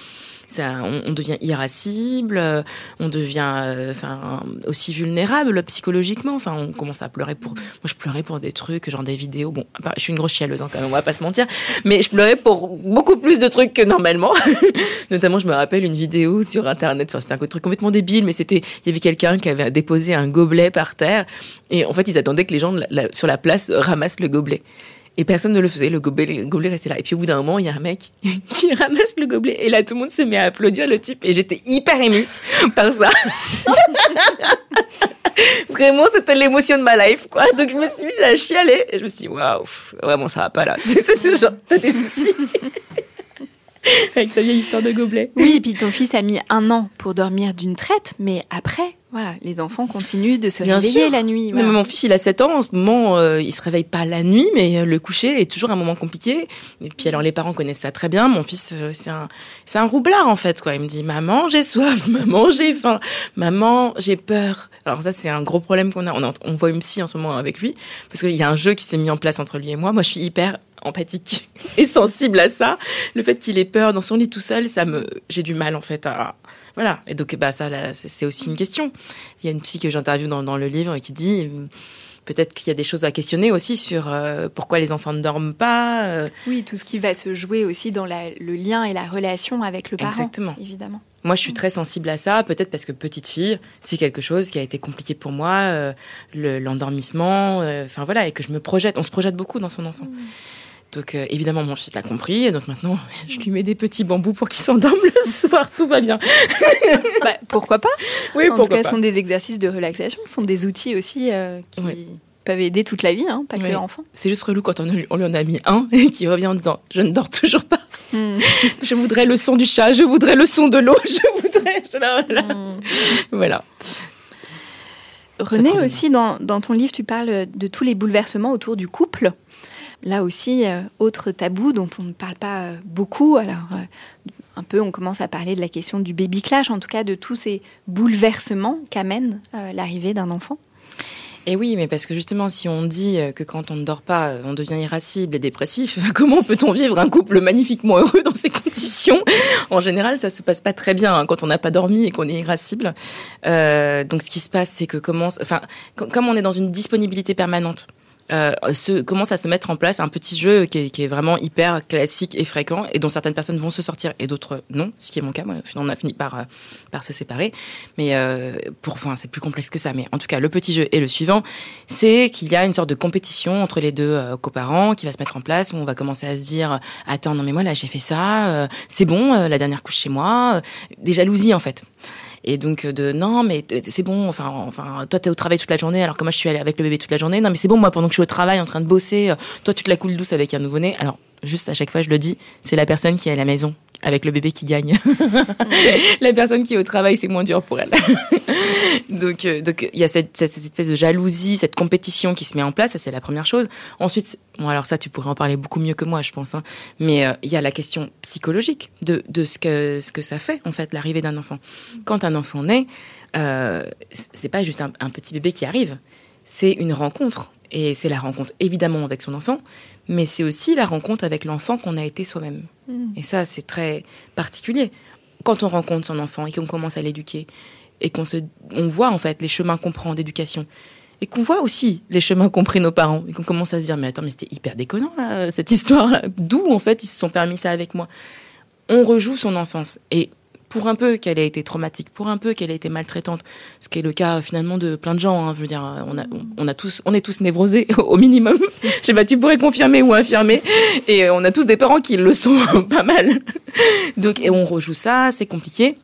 ça, on, devient irascible, euh, on devient euh, enfin aussi vulnérable psychologiquement. Enfin, on commence à pleurer pour. Moi, je pleurais pour des trucs, genre des vidéos. Bon, je suis une grosse chialeuse hein, quand même, on va pas se mentir, mais je pleurais pour beaucoup plus de trucs que normalement. *laughs* Notamment, je me rappelle une vidéo sur internet. Enfin, c'était un truc complètement débile, mais c'était il y avait quelqu'un qui avait déposé un gobelet par terre et en fait, ils attendaient que les gens sur la place ramassent le gobelet. Et personne ne le faisait, le gobelet, le gobelet restait là. Et puis au bout d'un moment, il y a un mec *laughs* qui ramasse le gobelet. Et là, tout le monde se met à applaudir le type. Et j'étais hyper émue *laughs* par ça. *laughs* Vraiment, c'était l'émotion de ma life, quoi. Donc je me suis mise à chialer. Et je me suis dit, waouh, vraiment, ça va pas là. C'est genre, t'as des soucis. Avec ta vieille histoire de gobelet. Oui, et puis ton fils a mis un an pour dormir d'une traite, mais après, voilà, les enfants continuent de se réveiller la nuit. Mon fils, il a 7 ans. En ce moment, euh, il se réveille pas la nuit, mais le coucher est toujours un moment compliqué. Et puis, alors, les parents connaissent ça très bien. Mon fils, euh, c'est un, c'est un roublard, en fait, quoi. Il me dit, maman, j'ai soif. *laughs* Maman, j'ai faim. Maman, j'ai peur. Alors, ça, c'est un gros problème qu'on a. On, on voit une psy en ce moment avec lui. Parce qu'il y a un jeu qui s'est mis en place entre lui et moi. Moi, je suis hyper empathique *laughs* et sensible à ça. Le fait qu'il ait peur dans son lit tout seul, ça me, j'ai du mal, en fait, à, voilà. Et donc, bah, ça, c'est aussi une question. Il y a une psy que j'interviewe dans, le livre qui dit euh, peut-être qu'il y a des choses à questionner aussi sur euh, pourquoi les enfants ne dorment pas. Euh. Oui, tout ce qui va se jouer aussi dans le lien et la relation avec le parent. Exactement. Évidemment. Moi, je suis très sensible à ça, peut-être parce que petite fille, c'est quelque chose qui a été compliqué pour moi, l'endormissement, enfin voilà, et que je me projette, on se projette beaucoup dans son enfant. Mmh. Donc euh, évidemment mon fils l'a compris et donc maintenant *laughs* je lui mets des petits bambous pour qu'il s'endorme le soir, tout va bien. *laughs* bah, pourquoi pas *laughs* Oui, en tout cas, ce sont des exercices de relaxation, ce sont des outils aussi euh, qui peuvent aider toute la vie, hein, pas que l'enfant. C'est juste relou quand on, lui en a mis un et qui revient en disant je ne dors toujours pas. Hmm. je voudrais le son du chat, je voudrais le son de l'eau, je voudrais. Hmm. Voilà. René aussi dans, dans ton livre tu parles de tous les bouleversements autour du couple. Là aussi, euh, autre tabou dont on ne parle pas euh, beaucoup. Alors, euh, un peu, on commence à parler de la question du baby clash, en tout cas de tous ces bouleversements qu'amène l'arrivée d'un enfant. Et oui, mais parce que justement, si on dit que quand on ne dort pas, on devient irascible et dépressif, *laughs* comment peut-on vivre un couple magnifiquement heureux dans ces conditions? En général, ça se passe pas très bien hein, quand on n'a pas dormi et qu'on est irascible. Donc, ce qui se passe, c'est que commence, enfin, comme on est dans une disponibilité permanente euh, se, commence à se mettre en place un petit jeu qui est, qui est, vraiment hyper classique et fréquent et dont certaines personnes vont se sortir et d'autres non, ce qui est mon cas. Moi, on a fini par, euh, par se séparer. Mais euh, pour, enfin, c'est plus complexe que ça. Mais en tout cas, le petit jeu est le suivant, c'est qu'il y a une sorte de compétition entre les deux euh, coparents qui va se mettre en place où on va commencer à se dire attends non mais moi là j'ai fait ça, euh, c'est bon la dernière couche chez moi, des jalousies en fait. Et donc de non mais c'est bon, enfin enfin toi t'es au travail toute la journée alors que moi je suis allée avec le bébé toute la journée. Non mais c'est bon moi pendant que je suis au travail en train de bosser, euh, toi tu te la coules douce avec un nouveau-né. Alors juste à chaque fois je le dis, c'est la personne qui est à la maison avec le bébé qui gagne. *laughs* *laughs* la personne qui est au travail, c'est moins dur pour elle. *laughs* donc, euh, donc il y a cette, cette, espèce de jalousie, cette compétition qui se met en place. Ça, c'est la première chose. Ensuite, bon, alors ça, tu pourrais en parler beaucoup mieux que moi, je pense. Hein. Mais euh, il y a la question psychologique de, de ce que ce que ça fait en fait l'arrivée d'un enfant. Quand un enfant naît, euh, c'est pas juste un, un petit bébé qui arrive. C'est une rencontre. Et c'est la rencontre évidemment avec son enfant, mais c'est aussi la rencontre avec l'enfant qu'on a été soi-même. Mm. Et ça, c'est très particulier. Quand on rencontre son enfant et qu'on commence à l'éduquer, et qu'on se, on voit en fait les chemins qu'on prend d'éducation, et qu'on voit aussi les chemins qu'ont pris nos parents, et qu'on commence à se dire, mais attends, mais c'était hyper déconnant, cette histoire-là. D'où, en fait, ils se sont permis ça avec moi. On rejoue son enfance. Et pour un peu qu'elle ait été traumatique, pour un peu qu'elle ait été maltraitante, ce qui est le cas finalement de plein de gens. Hein, je veux dire, on, a, on, a tous, on est tous névrosés *laughs* au minimum. je sais pas, tu pourrais confirmer ou infirmer. Et on a tous des parents qui le sont *laughs* pas mal. Donc, et on rejoue ça, c'est compliqué.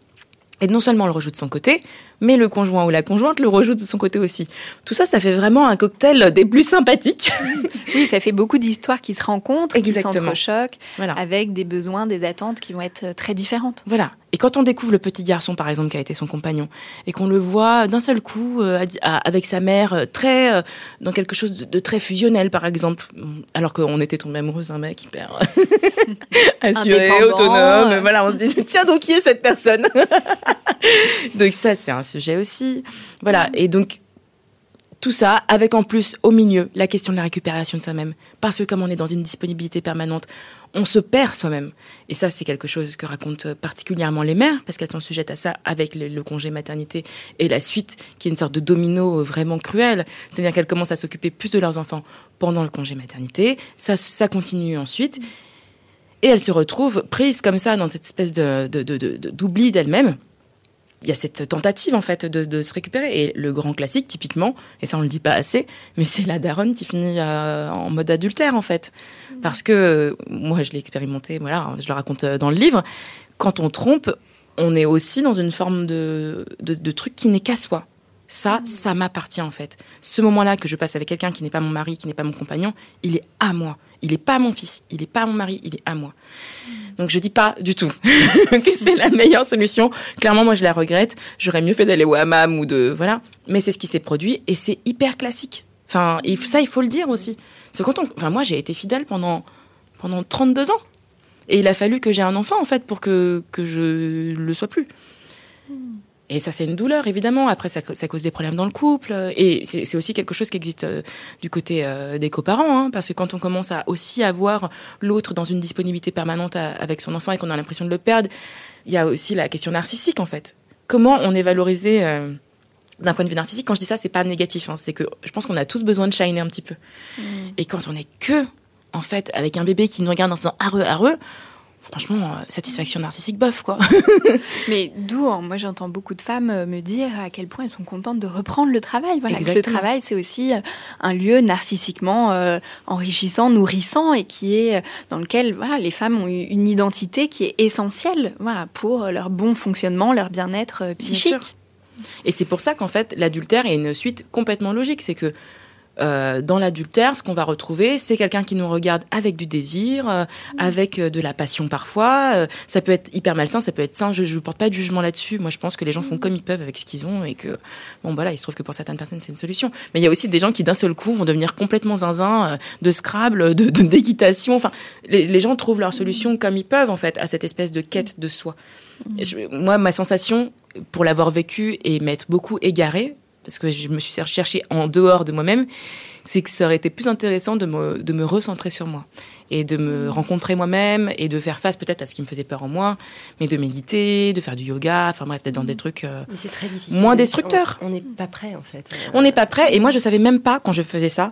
Et non seulement on le rejoue de son côté, mais le conjoint ou la conjointe le rejoue de son côté aussi. Tout ça, ça fait vraiment un cocktail des plus sympathiques. *laughs* oui, ça fait beaucoup d'histoires qui se rencontrent, Exactement. qui s'entrechoquent, voilà. avec des besoins, des attentes qui vont être très différentes. Voilà. Et quand on découvre le petit garçon, par exemple, qui a été son compagnon, et qu'on le voit d'un seul coup euh, avec sa mère, euh, très euh, dans quelque chose de, de, très fusionnel, par exemple, alors qu'on était tombé amoureuse d'un mec hyper *laughs* assuré, autonome, voilà, on se dit *laughs* tiens donc qui est cette personne? *laughs* Donc ça, c'est un sujet aussi. Voilà. Et donc, tout ça, avec en plus, au milieu, la question de la récupération de soi-même. Parce que comme on est dans une disponibilité permanente, on se perd soi-même. Et ça, c'est quelque chose que racontent particulièrement les mères, parce qu'elles sont sujettes à ça avec le, congé maternité et la suite, qui est une sorte de domino vraiment cruel. C'est-à-dire qu'elles commencent à s'occuper plus de leurs enfants pendant le congé maternité. Ça, ça continue ensuite. Et elles se retrouvent prises comme ça dans cette espèce de, d'oubli de, de, d'elles-mêmes il y a cette tentative en fait de, de, se récupérer. Et le grand classique, typiquement, et ça on le dit pas assez, mais c'est la daronne qui finit euh, en mode adultère en fait, mmh. parce que moi je l'ai expérimenté, voilà, je le raconte euh, dans le livre. Quand on trompe, on est aussi dans une forme de, de, de truc qui n'est qu'à soi. Ça, mmh. ça m'appartient en fait. Ce moment-là que je passe avec quelqu'un qui n'est pas mon mari, qui n'est pas mon compagnon, il est à moi. Il n'est pas mon fils, il n'est pas mon mari, il est à moi. Mmh. Donc je dis pas du tout *laughs* que c'est la meilleure solution. Clairement, moi je la regrette. J'aurais mieux fait d'aller au hammam ou de voilà. Mais c'est ce qui s'est produit et c'est hyper classique. Enfin, ça il faut le dire aussi. Parce quand on, enfin moi j'ai été fidèle pendant pendant 32 ans et il a fallu que j'ai un enfant en fait pour que que je le sois plus. Et ça, c'est une douleur, évidemment. Après, ça, ça, cause des problèmes dans le couple. Et c'est aussi quelque chose qui existe euh, du côté euh, des coparents. Hein, parce que quand on commence à aussi avoir l'autre dans une disponibilité permanente à, avec son enfant et qu'on a l'impression de le perdre, il y a aussi la question narcissique, en fait. Comment on est valorisé euh, d'un point de vue narcissique? Quand je dis ça, c'est pas négatif. Hein, c'est que je pense qu'on a tous besoin de shiner un petit peu. Mmh. Et quand on est que, en fait, avec un bébé qui nous regarde en faisant areux, areux, franchement, euh, satisfaction narcissique bof, quoi. *laughs* Mais d'où, hein, moi j'entends beaucoup de femmes euh, me dire à quel point elles sont contentes de reprendre le travail. Voilà, que le travail, c'est aussi euh, un lieu narcissiquement euh, enrichissant, nourrissant et qui est dans lequel voilà, les femmes ont une identité qui est essentielle voilà, pour leur bon fonctionnement, leur bien-être psychique. Bien et c'est pour ça qu'en fait, l'adultère est une suite complètement logique. C'est que euh, dans l'adultère, ce qu'on va retrouver, c'est quelqu'un qui nous regarde avec du désir, euh, avec euh, de la passion parfois. Euh, ça peut être hyper malsain, ça peut être sain. Je ne porte pas de jugement là-dessus. Moi, je pense que les gens font comme ils peuvent avec ce qu'ils ont et que, bon, voilà, il se trouve que pour certaines personnes, c'est une solution. Mais il y a aussi des gens qui, d'un seul coup, vont devenir complètement zinzin de Scrabble, de *laughs* d'équitation. Enfin, les, les, gens trouvent leur solution comme ils peuvent, en fait, à cette espèce de quête de soi. Je, moi, ma sensation, pour l'avoir vécu et m'être beaucoup égarée, parce que je me suis cherchée en dehors de moi-même, c'est que ça aurait été plus intéressant de me, de me recentrer sur moi et de me rencontrer moi-même et de faire face peut-être à ce qui me faisait peur en moi, mais de méditer, de faire du yoga, enfin bref, d'être dans des trucs euh, Mais c'est très difficile. moins destructeurs. On n'est pas prêt en fait. On n'est pas prêt et moi je savais même pas quand je faisais ça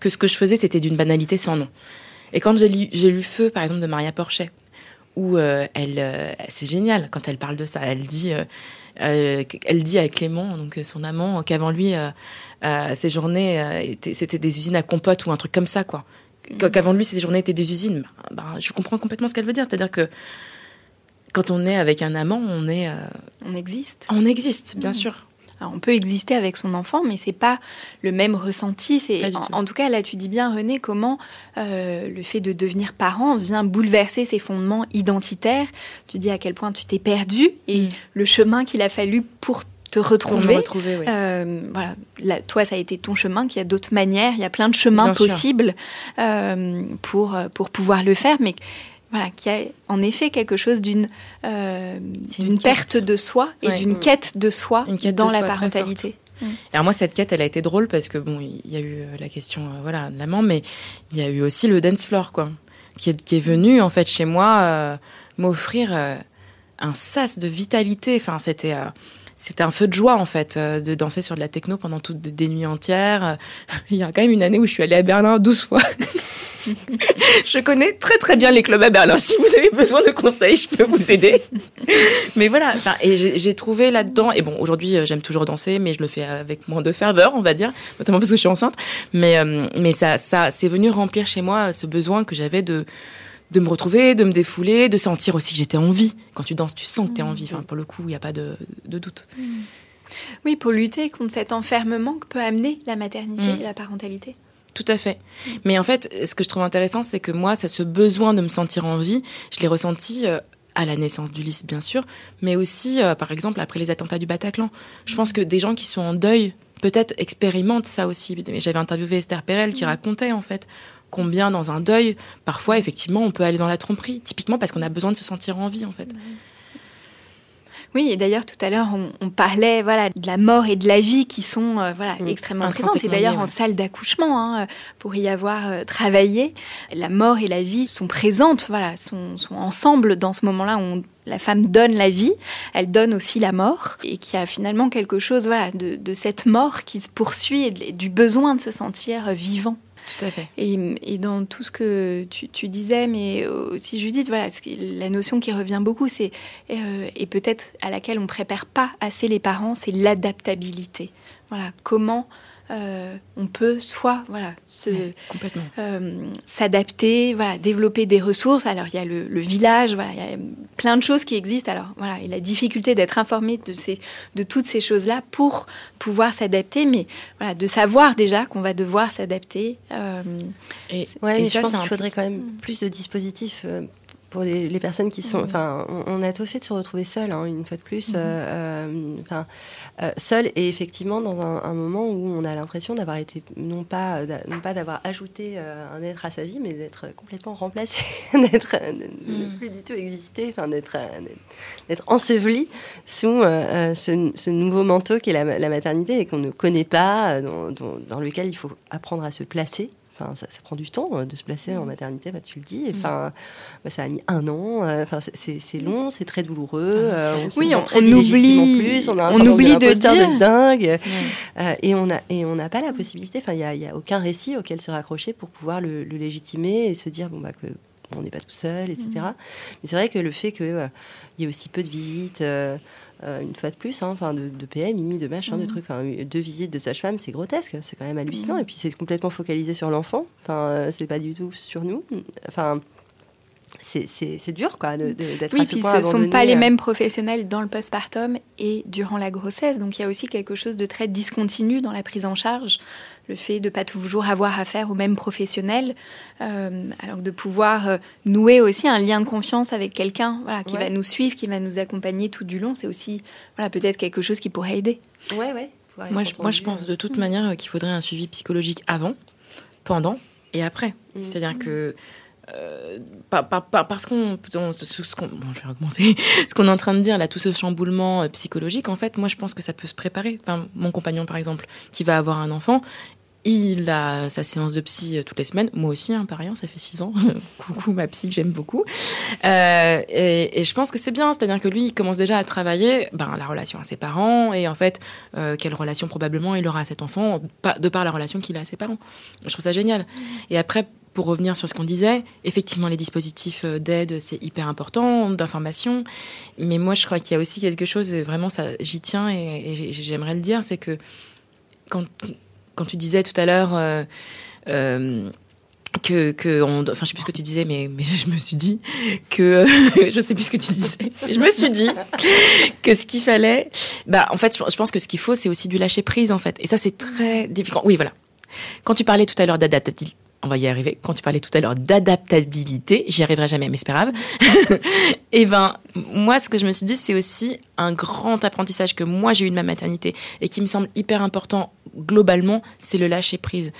que ce que je faisais c'était d'une banalité sans nom. Et quand j'ai lu, Feu par exemple de Maria Porchet, où euh, elle, euh, c'est génial quand elle parle de ça. Elle dit, elle dit à Clément, donc euh, son amant, qu'avant lui, euh, euh, ses journées, euh, c'était des usines à compote ou un truc comme ça, quoi. Qu- Qu'avant lui, ses journées étaient des usines. Bah, bah, je comprends complètement ce qu'elle veut dire. C'est-à-dire que quand on est avec un amant, on est, euh, On existe. on existe, bien sûr. Alors, on peut exister avec son enfant, mais c'est pas le même ressenti. C'est en, tout. en tout cas là, tu dis bien René comment euh, le fait de devenir parent vient bouleverser ses fondements identitaires. Tu dis à quel point tu t'es perdu et Mm. le chemin qu'il a fallu pour te retrouver. me retrouver, oui. Euh, voilà, Là, toi, ça a été ton chemin, qu'il y a d'autres manières, il y a plein de chemins Bien possibles euh, pour, pour pouvoir le faire, mais voilà, qu'il y a en effet quelque chose d'une euh, d'une perte de soi et Ouais. d'une quête de soi quête dans de la soi parentalité. Alors moi cette quête elle a été drôle parce que bon il y a eu euh, la question euh, voilà de l'amant mais il y a eu aussi le dance floor quoi qui est, qui est venu en fait chez moi euh, m'offrir un sas de vitalité enfin c'était c'était un feu de joie en fait euh, de danser sur de la techno pendant toutes des, nuits entières. *laughs* Il y a quand même une année où je suis allée à Berlin 12 fois. *laughs* je connais très très bien les clubs à Berlin. Si vous avez besoin de conseils, je peux vous aider. *laughs* mais voilà, et j'ai j'ai trouvé là-dedans. Et bon, aujourd'hui, euh, j'aime toujours danser, mais je le fais avec moins de ferveur, on va dire, notamment parce que je suis enceinte. Mais euh, mais ça ça c'est venu remplir chez moi ce besoin que j'avais de de me retrouver, de me défouler, de sentir aussi que j'étais en vie. Quand tu danses, tu sens que tu es en vie. Enfin, pour le coup, il n'y a pas de, de doute. Oui, pour lutter contre cet enfermement que peut amener la maternité Mm. et la parentalité. Tout à fait. Mais en fait, ce que je trouve intéressant, c'est que moi, ça, ce besoin de me sentir en vie, je l'ai ressenti euh, à la naissance d'Ulysse, bien sûr, mais aussi, euh, par exemple, après les attentats du Bataclan. Je pense que des gens qui sont en deuil, peut-être, expérimentent ça aussi. Mais J'avais interviewé Esther Perel qui racontait, en fait, combien dans un deuil, parfois, effectivement, on peut aller dans la tromperie, typiquement parce qu'on a besoin de se sentir en vie, en fait. Oui, et d'ailleurs tout à l'heure on, on parlait voilà de la mort et de la vie qui sont euh, voilà Mm. extrêmement présentes. Et d'ailleurs en salle d'accouchement, hein, pour y avoir euh, travaillé, la mort et la vie sont présentes, voilà, sont, sont ensemble dans ce moment-là où on- la femme donne la vie, elle donne aussi la mort, et qu'il y a finalement quelque chose voilà de, de cette mort qui se poursuit et du besoin de se sentir euh, vivant. Tout à fait. Et, dans tout ce que tu, disais, mais aussi Judith, voilà, la notion qui revient beaucoup, c'est euh, et peut-être à laquelle on prépare pas assez les parents, c'est l'adaptabilité. Voilà, comment euh, on peut soit voilà se euh, s'adapter, voilà, développer des ressources. Alors il y a le, le village, voilà, il y a plein de choses qui existent. Alors voilà, et la difficulté d'être informé de ces, de toutes ces choses-là pour pouvoir s'adapter, mais voilà, de savoir déjà qu'on va devoir s'adapter. euh, Et, Ouais, et mais ça, je pense qu'il faudrait quand même plus de dispositifs euh, pour les, les personnes qui sont. Enfin, on, on a tout fait de se retrouver seul, hein, une fois de plus. euh, euh, Enfin, euh, seul et effectivement dans un, un moment où on a l'impression d'avoir été non pas euh, non pas d'avoir ajouté euh, un être à sa vie, mais d'être complètement remplacé, *laughs* d'être euh, ne plus du tout exister, enfin d'être euh, d'être enseveli sous euh, euh, ce, ce nouveau manteau qu'est la, la maternité et qu'on ne connaît pas, euh, dans, dans- dans lequel il faut apprendre à se placer. Enfin, ça, ça prend du temps euh, de se placer en maternité, bah, tu le dis. Enfin, bah, ça a mis un an. euh, Enfin, c'est- long, c'est très douloureux. euh, on Oui, on- très on illégitime oublie- plus. On, a un on oublie de l'imposteur dire. dingue. Et on a et on n'a pas la possibilité. Enfin, il y a, il y a aucun récit auquel se raccrocher pour pouvoir le, le légitimer et se dire bon bah que on n'est pas tout seul, etc. Mm. Mais c'est vrai que le fait qu'il y ait aussi peu de visites. euh, euh, une fois de plus, hein, enfin de, de PMI, de machin, de trucs, enfin deux visites de sage-femme, c'est grotesque, c'est quand même hallucinant. Et puis c'est complètement focalisé sur l'enfant. Enfin, euh, c'est pas du tout sur nous. Enfin, c'est- c'est c'est dur, quoi, d'être Oui, à ce puis point ce ne sont pas les euh. mêmes professionnels dans le postpartum et durant la grossesse. Donc il y a aussi quelque chose de très discontinu dans la prise en charge. Le fait de pas toujours avoir affaire aux mêmes professionnels, euh, alors que de pouvoir euh, nouer aussi un lien de confiance avec quelqu'un voilà, qui Ouais. va nous suivre, qui va nous accompagner tout du long, c'est aussi voilà, peut-être quelque chose qui pourrait aider. Ouais, ouais. Moi, je, moi, je pense de toute manière qu'il faudrait un suivi psychologique avant, pendant et après. Mhm. C'est-à-dire que euh, parce qu'on, ce, qu'on, bon, je vais recommencer, *laughs* ce qu'on est en train de dire là, tout ce chamboulement euh, psychologique, en fait, moi, je pense que ça peut se préparer. Enfin, mon compagnon, par exemple, qui va avoir un enfant, il a sa séance de psy euh, toutes les semaines. Moi aussi, hein, pas rien, ça fait six ans. *laughs* Coucou ma psy que j'aime beaucoup. Et, je pense que c'est bien, c'est-à-dire que lui, il commence déjà à travailler ben, la relation à ses parents et en fait, quelle relation probablement il aura à cet enfant de par la relation qu'il a à ses parents. Je trouve ça génial. Et après, pour revenir sur ce qu'on disait, effectivement, les dispositifs euh, d'aide, c'est hyper important, d'information. Mais moi, je crois qu'il y a aussi quelque chose, vraiment, ça, j'y tiens et, j'aimerais le dire, c'est que quand quand tu disais tout à l'heure euh, euh, que, que enfin je sais plus ce que tu disais mais, mais je me suis dit que *laughs* je sais plus ce que tu disais je me suis dit que ce qu'il fallait bah en fait je pense que ce qu'il faut c'est aussi du lâcher prise en fait. Et ça c'est très difficile. Oui voilà. Quand tu parlais tout à l'heure d'adaptabilité on va y arriver. Quand tu parlais tout à l'heure d'adaptabilité, j'y arriverai jamais, mais c'est pas grave. et *laughs* eh ben, moi, ce que je me suis dit, c'est aussi un grand apprentissage que moi j'ai eu de ma maternité et qui me semble hyper important globalement, c'est le lâcher prise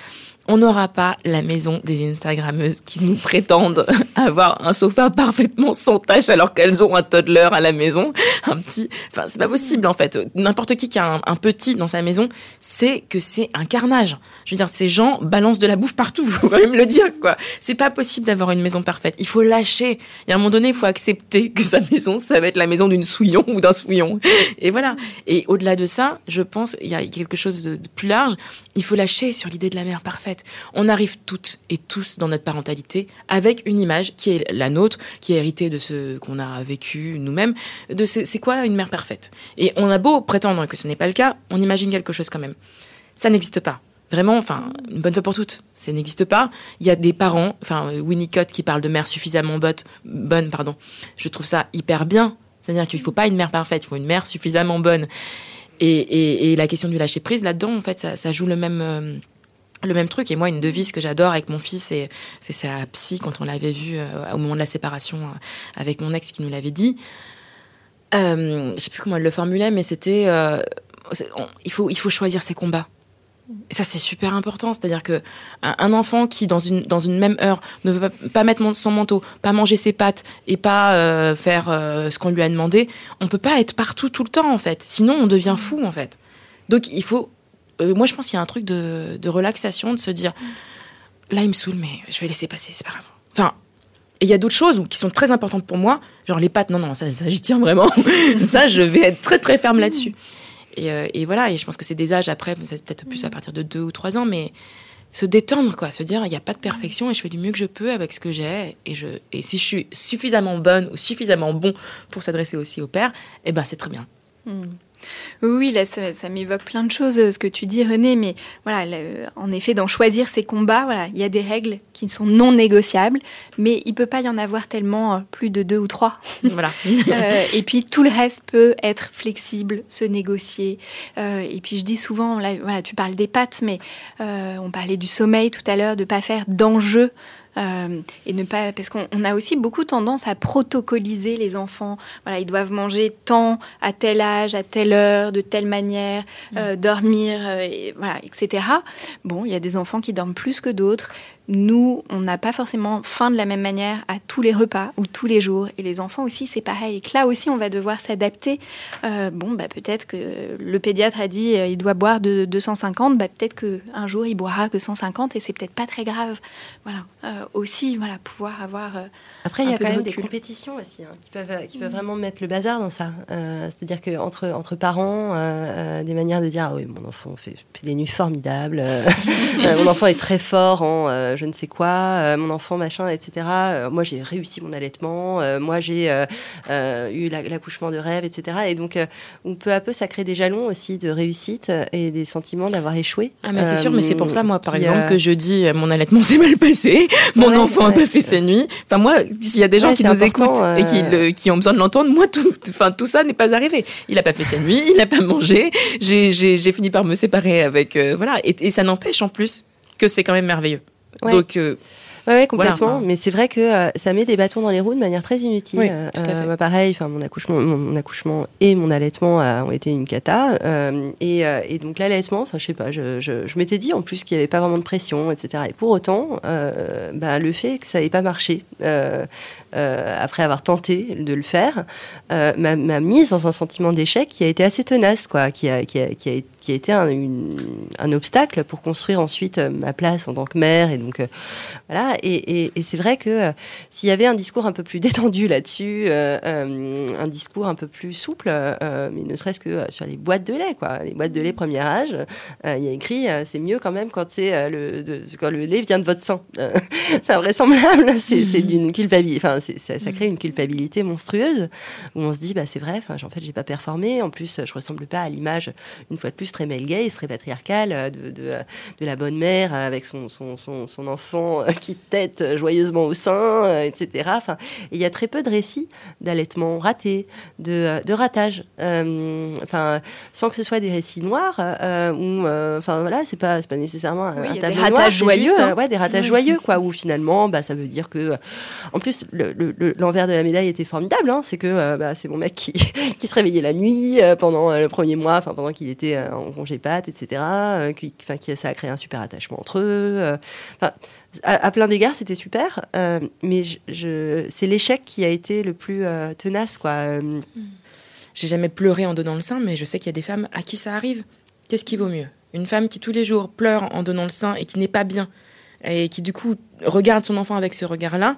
on n'aura pas la maison des Instagrammeuses qui nous prétendent *laughs* avoir un sofa parfaitement sans tâche alors qu'elles ont un toddler à la maison, un petit. Enfin, c'est pas possible en fait. N'importe qui qui a un, petit dans sa maison sait que c'est un carnage. Je veux dire, ces gens balancent de la bouffe partout. *laughs* Faut quand même le dire quoi. C'est pas possible d'avoir une maison parfaite. Il faut lâcher. Et à un moment donné, il faut accepter que sa maison, ça va être la maison d'une souillon ou d'un souillon. Et voilà. Et au-delà de ça, je pense il y a quelque chose de plus large. Il faut lâcher sur l'idée de la mère parfaite. On arrive toutes et tous dans notre parentalité avec une image qui est la nôtre, qui est héritée de ce qu'on a vécu nous-mêmes, de c'est quoi une mère parfaite? Et on a beau prétendre que ce n'est pas le cas, on imagine quelque chose quand même. Ça n'existe pas. Vraiment, enfin, une bonne fois pour toutes, ça n'existe pas. Il y a des parents, enfin, Winnicott qui parle de mère suffisamment bonne, pardon. Je trouve ça hyper bien. C'est-à-dire qu'il ne faut pas une mère parfaite, il faut une mère suffisamment bonne. Et, la question du lâcher prise là-dedans, en fait, ça, joue le même, euh, le même truc. Et moi, une devise que j'adore avec mon fils, c'est sa psy, quand on l'avait vu euh, au moment de la séparation euh, avec mon ex qui nous l'avait dit. Euh, je sais plus comment elle le formulait, mais c'était il, faut, il faut choisir ses combats. Ça, c'est super important. C'est-à-dire que un enfant qui, dans une, dans une même heure, ne veut pas, mettre son manteau, pas manger ses pâtes et pas faire ce qu'on lui a demandé, on peut pas être partout tout le temps, en fait. Sinon, on devient fou, en fait. Donc, il faut euh, moi, je pense qu'il y a un truc de, relaxation, de se dire, là, il me saoule, mais je vais laisser passer, c'est pas grave. Enfin, et il y a d'autres choses qui sont très importantes pour moi, genre les pâtes, non, non, ça, ça j'y tiens vraiment. *laughs* ça, je vais être très, très ferme là-dessus. Et, euh, et, voilà, et je pense que c'est des âges après, peut-être plus à partir de deux ou trois ans, mais se détendre, quoi, se dire, il n'y a pas de perfection et je fais du mieux que je peux avec ce que j'ai. Et, je, et si je suis suffisamment bonne ou suffisamment bon pour s'adresser aussi au père, eh ben, c'est très bien. Hmm. Oui, là, ça, m'évoque plein de choses, euh, ce que tu dis, René, mais voilà, en effet, dans choisir ses combats, voilà, il y a des règles qui sont non négociables, mais il peut pas y en avoir tellement euh, plus de deux ou trois. *laughs* Voilà. *laughs* Euh, et puis, tout le reste peut être flexible, se négocier. et puis, je dis souvent, là, voilà, tu parles des pattes, mais on parlait du sommeil tout à l'heure, de pas faire d'enjeux euh, et ne pas parce qu'on a aussi beaucoup tendance à protocoliser les enfants. Voilà, ils doivent manger tant à tel âge, à telle heure, de telle manière, mm. euh, dormir, euh, voilà, etc. Bon, il y a des enfants qui dorment plus que d'autres nous, on n'a pas forcément faim de la même manière à tous les repas ou tous les jours. Et les enfants aussi, c'est pareil. Et que là aussi, on va devoir s'adapter. Euh, bon, bah, peut-être que le pédiatre a dit euh, il doit boire de 250. Bah, peut-être qu'un jour, il boira que 150 et c'est peut-être pas très grave. Voilà. Euh, aussi, voilà, pouvoir avoir. Après, il y a quand même des compétitions aussi hein, qui, peuvent, qui peuvent mm. vraiment mettre le bazar dans ça. C'est-à-dire qu'entre entre parents, des manières de dire ah oui, mon enfant fait, fait des nuits formidables. *laughs* mon enfant est très fort en je ne sais quoi, euh, mon enfant, machin, etc. Euh, moi, j'ai réussi mon allaitement, euh, moi, j'ai eu l'accouchement de rêve, etc. Et donc, on peu à peu, ça crée des jalons aussi de réussite et des sentiments d'avoir échoué. Ah, mais c'est sûr, mais c'est pour ça, moi, par exemple, que je dis mon allaitement *laughs* s'est mal passé, mon enfant n'a pas fait ses nuits. Enfin, moi, s'il y a des gens qui nous écoutent et qui, qui ont besoin de l'entendre, moi, tout, enfin, tout ça n'est pas arrivé. Il n'a pas fait ses nuits, il n'a pas mangé, j'ai fini par me séparer avec, voilà, et ça n'empêche en plus que c'est quand même merveilleux. Donc, euh, Ouais, complètement. mais c'est vrai que euh, ça met des bâtons dans les roues de manière très inutile. Oui, tout à fait. Bah, pareil, enfin mon accouchement, mon, accouchement et mon allaitement ont été une cata. Et, et, donc l'allaitement, enfin je sais pas, je, je, je m'étais dit en plus qu'il n'y avait pas vraiment de pression, etc. Et pour autant, bah, le fait que ça n'ait pas marché. après avoir tenté de le faire, m'a mise dans un sentiment d'échec qui a été assez tenace, quoi, qui a, qui a, qui a, qui été un, un, obstacle pour construire ensuite euh, ma place en tant que mère. Et donc, euh, voilà. Et, c'est vrai que euh, s'il y avait un discours un peu plus *laughs* détendu là-dessus, un discours un peu plus souple, mais ne serait-ce que sur les boîtes de lait, quoi. Les boîtes de lait premier âge, il y a écrit c'est mieux quand même quand, c'est le, quand le lait vient de votre sang. *laughs* c'est invraisemblable, *laughs* c'est d'une culpabilité. Enfin, ça, ça, crée une culpabilité monstrueuse où on se dit bah, c'est vrai, en fait, j'ai pas performé. En plus, je ressemble pas à l'image, une fois de plus, très male gaze, très patriarcale euh, de, de, la bonne mère avec son, son, son, enfant euh, qui tête joyeusement au sein, euh, etc. Enfin, il y a très peu de récits d'allaitement raté, de, de ratage. enfin, sans que ce soit des récits noirs, ou enfin voilà, c'est pas, pas nécessairement un, oui, des ratages joyeux. Hein. ouais, des ratages joyeux, quoi, où finalement, bah, ça veut dire que. En plus, l'envers de la médaille était formidable, hein, c'est que bah, c'est mon mec qui, *laughs* qui se réveillait la nuit pendant le premier mois, enfin pendant qu'il était en en congé pâte, etc. Euh, ça a créé un super attachement entre eux. Euh, à, plein d'égards, c'était super, euh, mais c'est l'échec qui a été le plus tenace, quoi. J'ai jamais pleuré en donnant le sein, mais je sais qu'il y a des femmes à qui ça arrive. Qu'est-ce qui vaut mieux? Une femme qui tous les jours pleure en donnant le sein et qui n'est pas bien, et qui du coup regarde son enfant avec ce regard-là,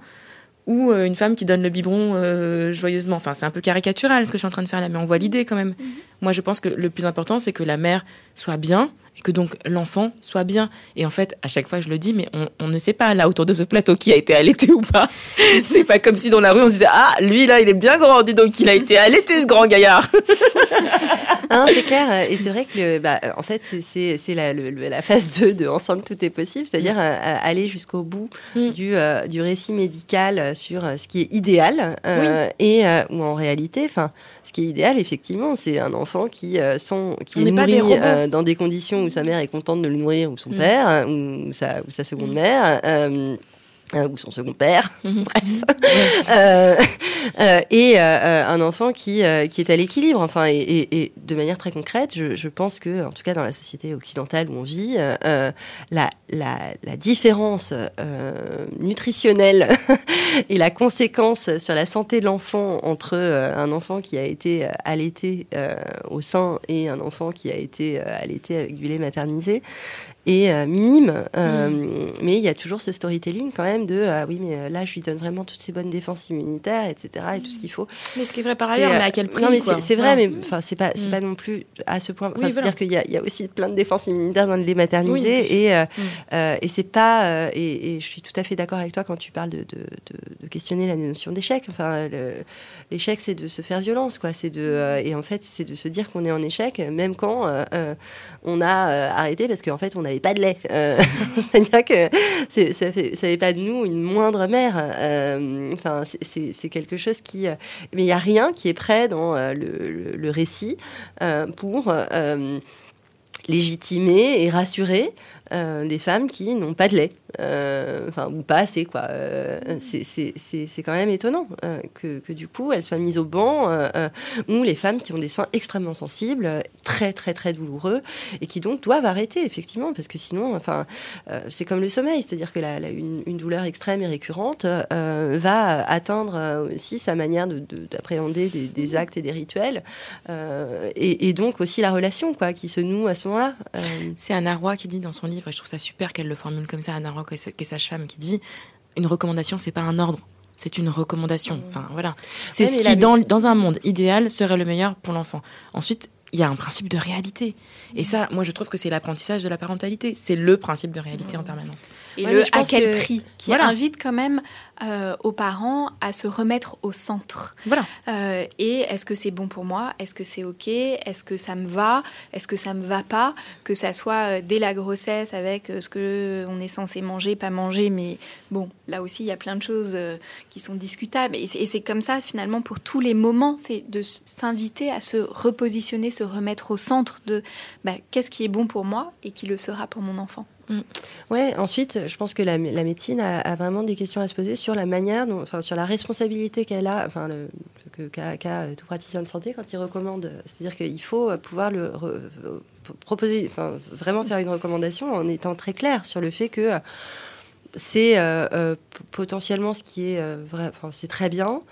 ou une femme qui donne le biberon joyeusement. Enfin, c'est un peu caricatural ce que je suis en train de faire là, mais on voit l'idée quand même. Mhm. Moi, je pense que le plus important, c'est que la mère soit bien et que donc l'enfant soit bien. Et en fait, à chaque fois, je le dis, mais on, ne sait pas là autour de ce plateau qui a été allaité ou pas. *laughs* c'est pas comme si dans la rue on disait ah lui là il est bien grand, dis donc il a été allaité ce grand gaillard. *laughs* c'est clair. Et c'est vrai que bah, en fait c'est la, la, phase 2 de ensemble tout est possible, c'est-à-dire euh, aller jusqu'au bout mm. du, euh, du récit médical sur ce qui est idéal et où en réalité, enfin ce qui est idéal, effectivement, c'est un enfant qui, euh, qui est nourri euh, dans des conditions où sa mère est contente de le nourrir, ou son mm. père, hein, ou sa, ou sa seconde mm. mère. Euh, euh, ou son second père, *laughs* mhm. bref, euh, *laughs* euh, et un enfant qui, qui est à l'équilibre. Enfin, et, et, de manière très concrète, je, je, pense que, en tout cas dans la société occidentale où on vit, la, la, la, différence nutritionnelle *laughs* et la conséquence sur la santé de l'enfant entre un enfant qui a été allaité au sein et un enfant qui a été allaité avec du lait maternisé est euh, minime. Euh, mm. Mais il y a toujours ce storytelling quand même de ah oui, mais euh, là, je lui donne vraiment toutes ces bonnes défenses immunitaires, etc. et tout ce qu'il faut. Mais ce qui est vrai par ailleurs, mais à quel prix Non, mais c'est vrai, mais enfin, c'est pas, c'est mm. pas non plus à ce point. C'est-à-dire qu'il y, y, a aussi plein de défenses immunitaires dans le lait maternisé et, mm. et c'est pas. Et, je suis tout à fait d'accord avec toi quand tu parles de, de, de, questionner la notion d'échec. Enfin, l'échec, c'est de se faire violence, quoi. C'est de, et en fait, c'est de se dire qu'on est en échec, même quand on a arrêté parce qu'en fait, on avait pas de lait. Euh, *laughs* c'est-à-dire que ça fait, pas de nous une moindre mère. Euh, enfin, c'est quelque chose qui. Euh, mais il n'y a rien qui est prêt dans le, récit pour légitimer et rassurer des femmes qui n'ont pas de lait. Euh, enfin ou pas assez quoi. Euh, c'est quand même étonnant euh, que, que, du coup elles soient mises au banc ou les femmes qui ont des seins extrêmement sensibles, très très très douloureux et qui donc doivent arrêter effectivement parce que sinon, enfin c'est comme le sommeil, c'est-à-dire que la, une, une, douleur extrême et récurrente va atteindre aussi sa manière d'appréhender de, des, des, actes et des rituels et, et, donc aussi la relation quoi qui se noue à ce moment-là. C'est Anna Roy qui dit dans son livre, et je trouve ça super qu'elle le formule comme ça, Anna Roy, qui est sage-femme, qui dit une recommandation, c'est pas un ordre. C'est une recommandation. Enfin, voilà. C'est ce qui, dans, dans un monde idéal, serait le meilleur pour l'enfant. Ensuite, il y a un principe de réalité. Et ça, moi, je trouve que c'est l'apprentissage de la parentalité. C'est le principe de réalité en permanence. Et le à quel prix Qui invite quand même euh, aux parents à se remettre au centre. Voilà. Euh, et est-ce que c'est bon pour moi? Est-ce que c'est OK? Est-ce que ça me va? Est-ce que ça me va pas? Que ça soit euh, dès la grossesse avec ce que on est censé manger, pas manger. Mais bon, là aussi, il y a plein de choses qui sont discutables. Et c'est comme ça, finalement, pour tous les moments, c'est de s'inviter à se repositionner, se remettre au centre de bah, qu'est-ce qui est bon pour moi et qui le sera pour mon enfant. Mm. Ouais. Ensuite, je pense que la, médecine a, vraiment des questions à se poser sur la manière, enfin sur la responsabilité qu'elle a, enfin qu'a tout praticien de santé quand il recommande. C'est-à-dire qu'il faut pouvoir le proposer, enfin vraiment faire une recommandation en étant très clair sur le fait que c'est euh, euh, potentiellement ce qui est euh, vrai, enfin, c'est très bien,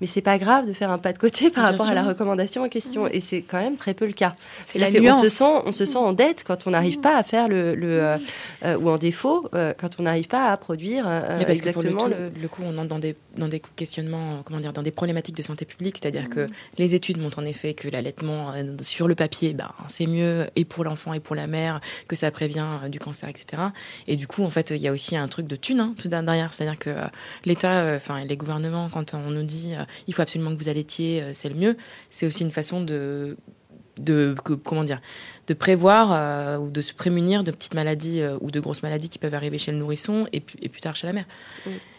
mais c'est pas grave de faire un pas de côté *laughs* par rapport à la recommandation en question. Et c'est quand même très peu le cas. C'est la nuance. On se sent, on se sent en dette quand on n'arrive pas à faire le, le euh, euh, ou en défaut euh, quand on n'arrive pas à produire exactement le, le... coup, on entre dans des dans des questionnements, comment dire, dans des problématiques de santé publique, c'est-à-dire que les études montrent en effet que l'allaitement sur le papier, bah, c'est mieux et pour l'enfant et pour la mère, que ça prévient du cancer, etc. Et du coup, en fait, il y a aussi un truc de thune hein, tout derrière, c'est-à-dire que l'État, enfin les gouvernements, quand on nous dit il faut absolument que vous allaitiez, euh, c'est le mieux. C'est aussi une façon de comment dire de prévoir euh, ou de se prémunir de petites maladies euh, ou de grosses maladies qui peuvent arriver chez le nourrisson et, plus tard chez la mère.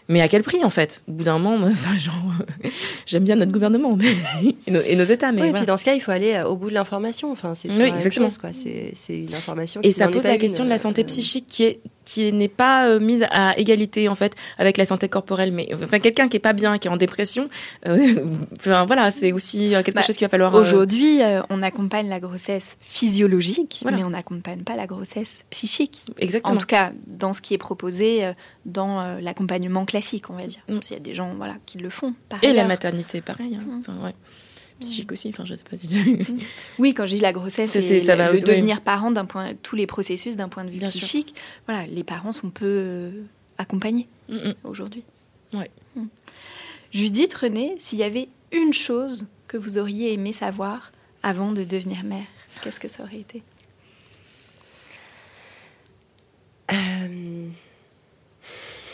Mais à quel prix en fait? Au bout d'un moment, *laughs* enfin, genre, *laughs* j'aime bien notre gouvernement *laughs* et, nos, et, nos, États, mais oui, et puis dans ce cas, il faut aller au bout de l'information. Enfin, c'est oui, exactement. quoi. C'est une information. Et ça pose la question de la santé psychique qui est qui n'est pas euh, mise à égalité en fait avec la santé corporelle mais enfin quelqu'un qui est pas bien qui est en dépression euh, enfin voilà c'est aussi euh, quelque bah, chose qu'il va falloir aujourd'hui on accompagne la grossesse physiologique mais on n'accompagne pas la grossesse psychique exactement en tout cas dans ce qui est proposé dans l'accompagnement classique on va dire mm. il y a des gens voilà qui le font et la maternité pareil hein. mm. enfin, ouais psychique aussi. Enfin, je sais pas. oui, quand je dis la grossesse, c'est ça va le devenir parent d'un point, tous les processus d'un point de vue psychique. Voilà, les parents sont peu euh, accompagnés mm, mm. aujourd'hui. Ouais. Mm. Judith, René, s'il y avait une chose que vous auriez aimé savoir avant de devenir mère, qu'est-ce que ça aurait été? Euh...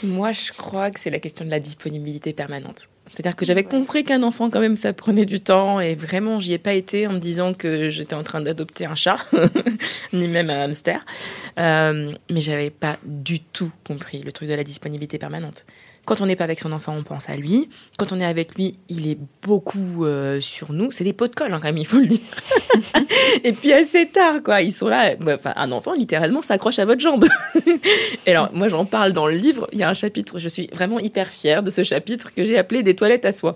Moi, je crois que c'est la question de la disponibilité permanente. C'est-à-dire que j'avais compris qu'un enfant, quand même, ça prenait du temps. Et vraiment, j'y ai pas été en me disant que j'étais en train d'adopter un chat, *laughs* ni même un hamster. Euh, mais j'avais pas du tout compris le truc de la disponibilité permanente. Quand on n'est pas avec son enfant, on pense à lui. Quand on est avec lui, il est beaucoup euh, sur nous. C'est des pots de colle, hein, quand même, il faut le dire. *laughs* et puis assez tard, quoi. Ils sont là. Enfin, un enfant, littéralement, s'accroche à votre jambe. *laughs* et alors, moi, j'en parle dans le livre. Il y a un chapitre, je suis vraiment hyper fière de ce chapitre que j'ai appelé Des toilettes à soi.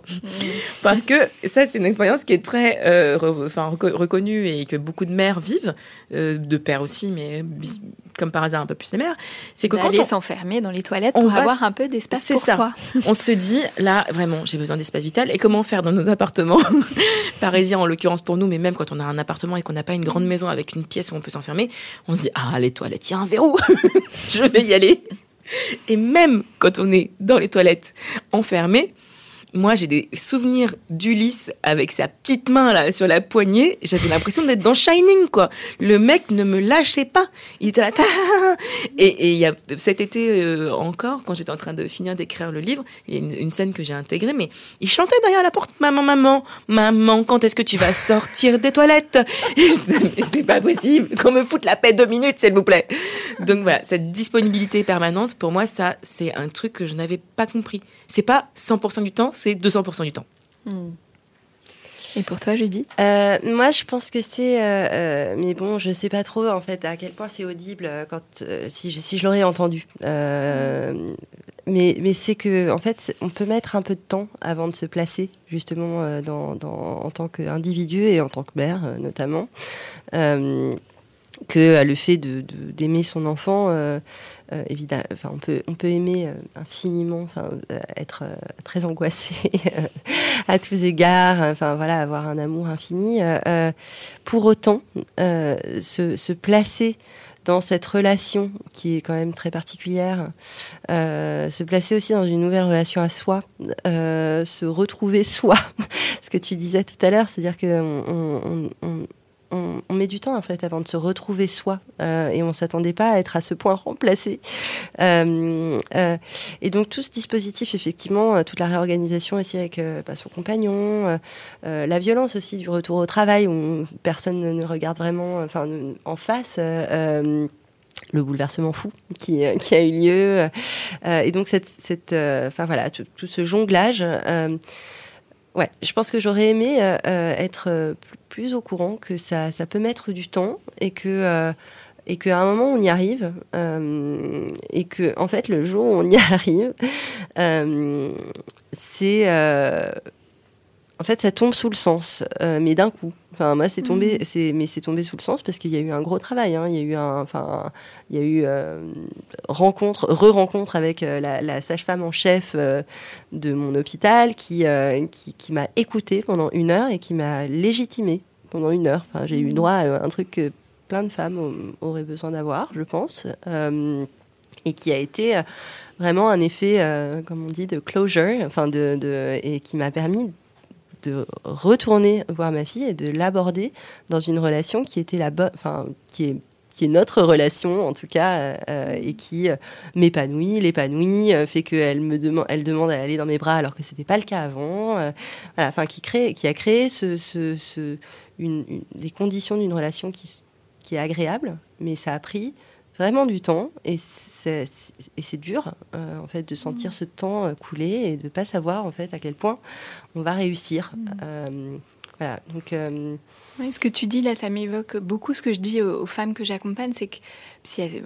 Parce que ça, c'est une expérience qui est très euh, reconnue et que beaucoup de mères vivent, euh, de pères aussi, mais comme par hasard un peu plus les mères, c'est que quand on s'enfermer dans les toilettes pour avoir un peu d'espace pour ça. soi. on se dit là vraiment j'ai besoin d'espace vital et comment faire dans nos appartements *laughs* parisiens en l'occurrence pour nous mais même quand on a un appartement et qu'on n'a pas une grande maison avec une pièce où on peut s'enfermer, on se dit ah les toilettes il y a un verrou, *laughs* je vais y aller. Et même quand on est dans les toilettes enfermé, moi, j'ai des souvenirs d'Ulysse avec sa petite main là sur la poignée. J'avais l'impression d'être dans Shining, quoi. Le mec ne me lâchait pas. Il était là. Et cet été euh, encore, quand j'étais en train de finir d'écrire le livre, il y a une, une scène que j'ai intégrée, mais il chantait derrière la porte, maman, maman, maman, quand est-ce que tu vas sortir des toilettes? *laughs* C'est pas possible. Qu'on me foute la paix deux minutes, s'il vous plaît. Donc voilà, cette disponibilité permanente, pour moi, ça, c'est un truc que je n'avais pas compris. C'est pas 100% du temps, c'est 200% du temps. Hmm. Et pour toi, Judy? Euh, Moi, je pense que c'est. Euh, euh, mais bon, je sais pas trop, en fait, à quel point c'est audible quand, si je, si je l'aurais entendu. mais mais c'est que, en fait, on peut mettre un peu de temps avant de se placer, justement, dans, dans, en tant qu'individu et en tant que mère, notamment. que le fait d'aimer de, d'aimer son enfant euh, évidemment, enfin, on peut, on peut aimer euh, infiniment, enfin, euh, être très angoissé *laughs* à tous égards, enfin voilà, avoir un amour infini. pour autant, se, placer dans cette relation qui est quand même très particulière, se placer aussi dans une nouvelle relation à soi, se retrouver *laughs* soi, ce que tu disais tout à l'heure, c'est-à-dire que on, met du temps en fait avant de se retrouver soi euh, et on s'attendait pas à être à ce point remplacé. Euh, euh, et donc tout ce dispositif, effectivement, toute la réorganisation aussi avec bah, son compagnon, la violence aussi du retour au travail où personne ne regarde vraiment, enfin en face le bouleversement fou qui, a eu lieu. et donc, cette, enfin voilà, tout, ce jonglage. Ouais, je pense que j'aurais aimé être plus au courant que ça, ça peut mettre du temps et que, euh, et qu'à un moment on y arrive, euh, et que en fait le jour où on y *laughs* arrive, euh, c'est en fait, ça tombe sous le sens, mais d'un coup. Enfin, moi, c'est tombé, c'est, mais c'est tombé sous le sens parce qu'il y a eu un gros travail. Hein. Il y a eu un, enfin, il y a eu rencontre, re-rencontre avec la, sage-femme en chef de mon hôpital qui, qui, qui m'a écouté pendant une heure et qui m'a légitimé pendant une heure. Enfin, j'ai eu droit à un truc que plein de femmes auraient besoin d'avoir, je pense, euh, et qui a été euh, vraiment un effet, euh, comme on dit, de closure, enfin de, de et qui m'a permis de retourner voir ma fille et de l'aborder dans une relation qui était la bonne, enfin qui est qui est notre relation en tout cas et qui m'épanouit, l'épanouit, fait qu'elle me demande, elle demande à aller dans mes bras alors que c'était pas le cas avant, voilà, enfin qui crée, qui a créé ce, ce, ce une, les conditions d'une relation qui, qui est agréable, mais ça a pris vraiment du temps et c'est dur euh, en fait de sentir mmh. ce temps euh, couler et de pas savoir en fait à quel point on va réussir. Mmh. Euh, voilà, donc. ce que tu dis là, ça m'évoque beaucoup ce que je dis aux, femmes que j'accompagne, c'est que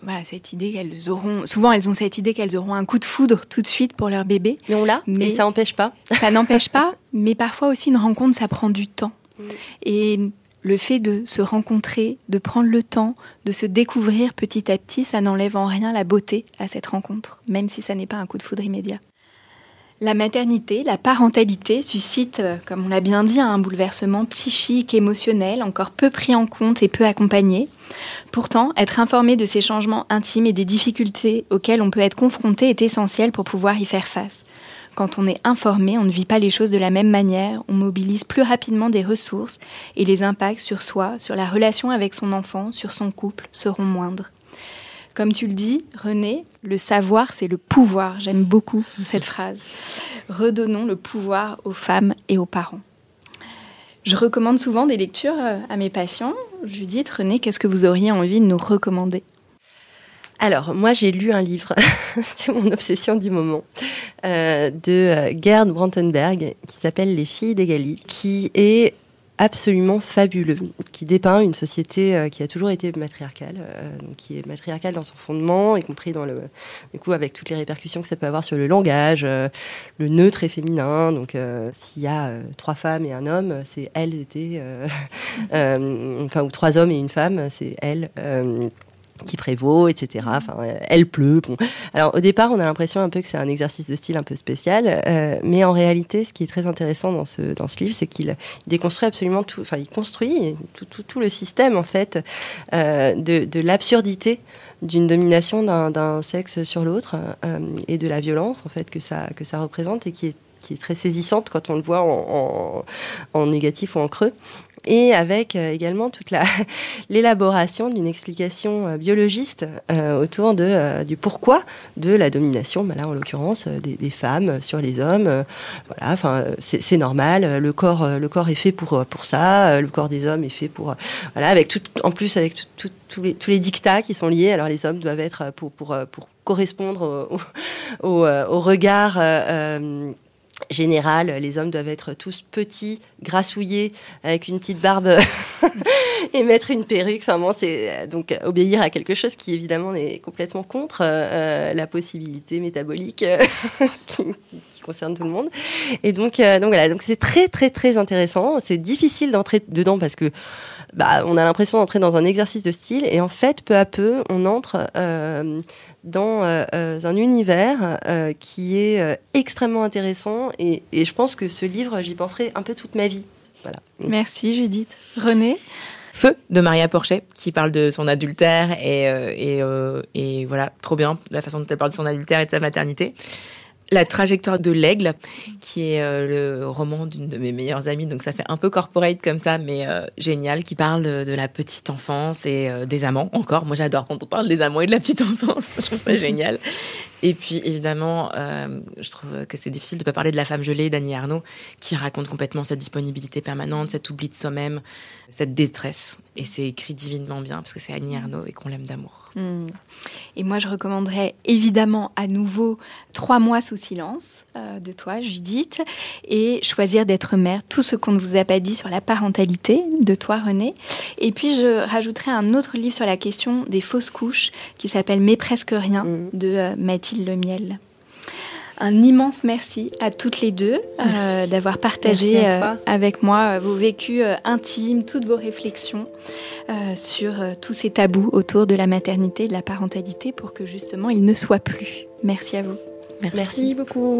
voilà, cette idée qu'elles auront, souvent elles ont cette idée qu'elles auront un coup de foudre tout de suite pour leur bébé. Mais on l'a, mais ça n'empêche pas. Ça n'empêche pas, *laughs* mais parfois aussi une rencontre, ça prend du temps. Mmh. Et le fait de se rencontrer, de prendre le temps, de se découvrir petit à petit, ça n'enlève en rien la beauté à cette rencontre, même si ça n'est pas un coup de foudre immédiat. La maternité, la parentalité suscite, euh, comme on l'a bien dit, un bouleversement psychique, émotionnel, encore peu pris en compte et peu accompagné. Pourtant, être informé de ces changements intimes et des difficultés auxquelles on peut être confronté est essentiel pour pouvoir y faire face. Quand on est informé, on ne vit pas les choses de la même manière, on mobilise plus rapidement des ressources et les impacts sur soi, sur la relation avec son enfant, sur son couple seront moindres. Comme tu le dis, René, le savoir, c'est le pouvoir. J'aime beaucoup *laughs* cette phrase. Redonnons le pouvoir aux femmes et aux parents. Je recommande souvent des lectures euh, à mes patients. Judith, René, qu'est-ce que vous auriez envie de nous recommander? Alors, moi, j'ai lu un livre, *laughs* c'est mon obsession du moment, euh, de euh, Gerd Brantenberg, qui s'appelle Les filles d'Egali, qui est absolument fabuleux, qui dépeint une société euh, qui a toujours été matriarcale, qui est matriarcale dans son fondement, y compris dans le, du coup, avec toutes les répercussions que ça peut avoir sur le langage, le neutre et féminin. Donc, s'il y a trois femmes et un homme, c'est elles étaient, *laughs* enfin, ou trois hommes et une femme, c'est elles qui prévaut, etc. Enfin, elle pleut. Bon. Alors au départ, on a l'impression un peu que c'est un exercice de style un peu spécial, euh, mais en réalité, ce qui est très intéressant dans ce dans ce livre, c'est qu'il déconstruit absolument tout. Enfin, il construit tout, tout, tout le système en fait euh, de, de l'absurdité d'une domination d'un sexe sur l'autre euh, et de la violence en fait que ça que ça représente et qui est qui est très saisissante quand on le voit en, en, en négatif ou en creux et avec euh, également toute *laughs* l'élaboration d'une explication euh, biologiste euh, autour de, du pourquoi de la domination, bah là en l'occurrence des, femmes sur les hommes. voilà, enfin c'est normal. Le corps, le corps est fait pour pour ça. Le corps des hommes est fait pour voilà, avec tout, en plus avec les tous les dictats qui sont liés. Alors les hommes doivent être pour pour pour correspondre au, *laughs* au regard général, les hommes doivent être tous petits, grassouillés, avec une petite barbe *laughs* et mettre une perruque. Enfin bon, c'est euh, donc obéir à quelque chose qui évidemment est complètement contre euh, la possibilité métabolique euh, *laughs* qui, concerne tout le monde. Et donc, donc voilà, donc c'est très très très intéressant. C'est difficile d'entrer dedans parce que bah, on a l'impression d'entrer dans un exercice de style et en fait, peu à peu, on entre euh, dans euh, un univers euh, qui est extrêmement intéressant et, et, je pense que ce livre, j'y penserai un peu toute ma vie. Voilà. Merci Judith. René? Feu de Maria Porchet qui parle de son adultère et, et, et voilà, trop bien la façon dont elle parle de son adultère et de sa maternité. La trajectoire de l'aigle, qui est euh, le roman d'une de mes meilleures amies, donc ça fait un peu corporate comme ça, mais euh, génial, qui parle de, la petite enfance et euh, des amants encore. Moi j'adore quand on parle des amants et de la petite *laughs* enfance, je trouve ça génial. Et puis évidemment, euh, je trouve que c'est difficile de pas parler de la femme gelée d'Annie Arnaud, qui raconte complètement cette disponibilité permanente, cet oubli de soi-même, cette détresse. Et c'est écrit divinement bien parce que c'est Annie Arnaud et qu'on l'aime d'amour. Hmm. Et moi, je recommanderais évidemment à nouveau Trois mois sous silence euh, de toi, Judith, et Choisir d'être mère, tout ce qu'on ne vous a pas dit sur la parentalité de toi, René. Et puis, je rajouterai un autre livre sur la question des fausses couches qui s'appelle Mais presque rien hmm. de euh, Mathilde Lemiel. Un immense merci à toutes les deux euh, d'avoir partagé euh, avec moi euh, vos vécus intimes, toutes vos réflexions sur tous ces tabous autour de la maternité et de la parentalité pour que justement ils ne soient plus. Merci à vous. merci beaucoup.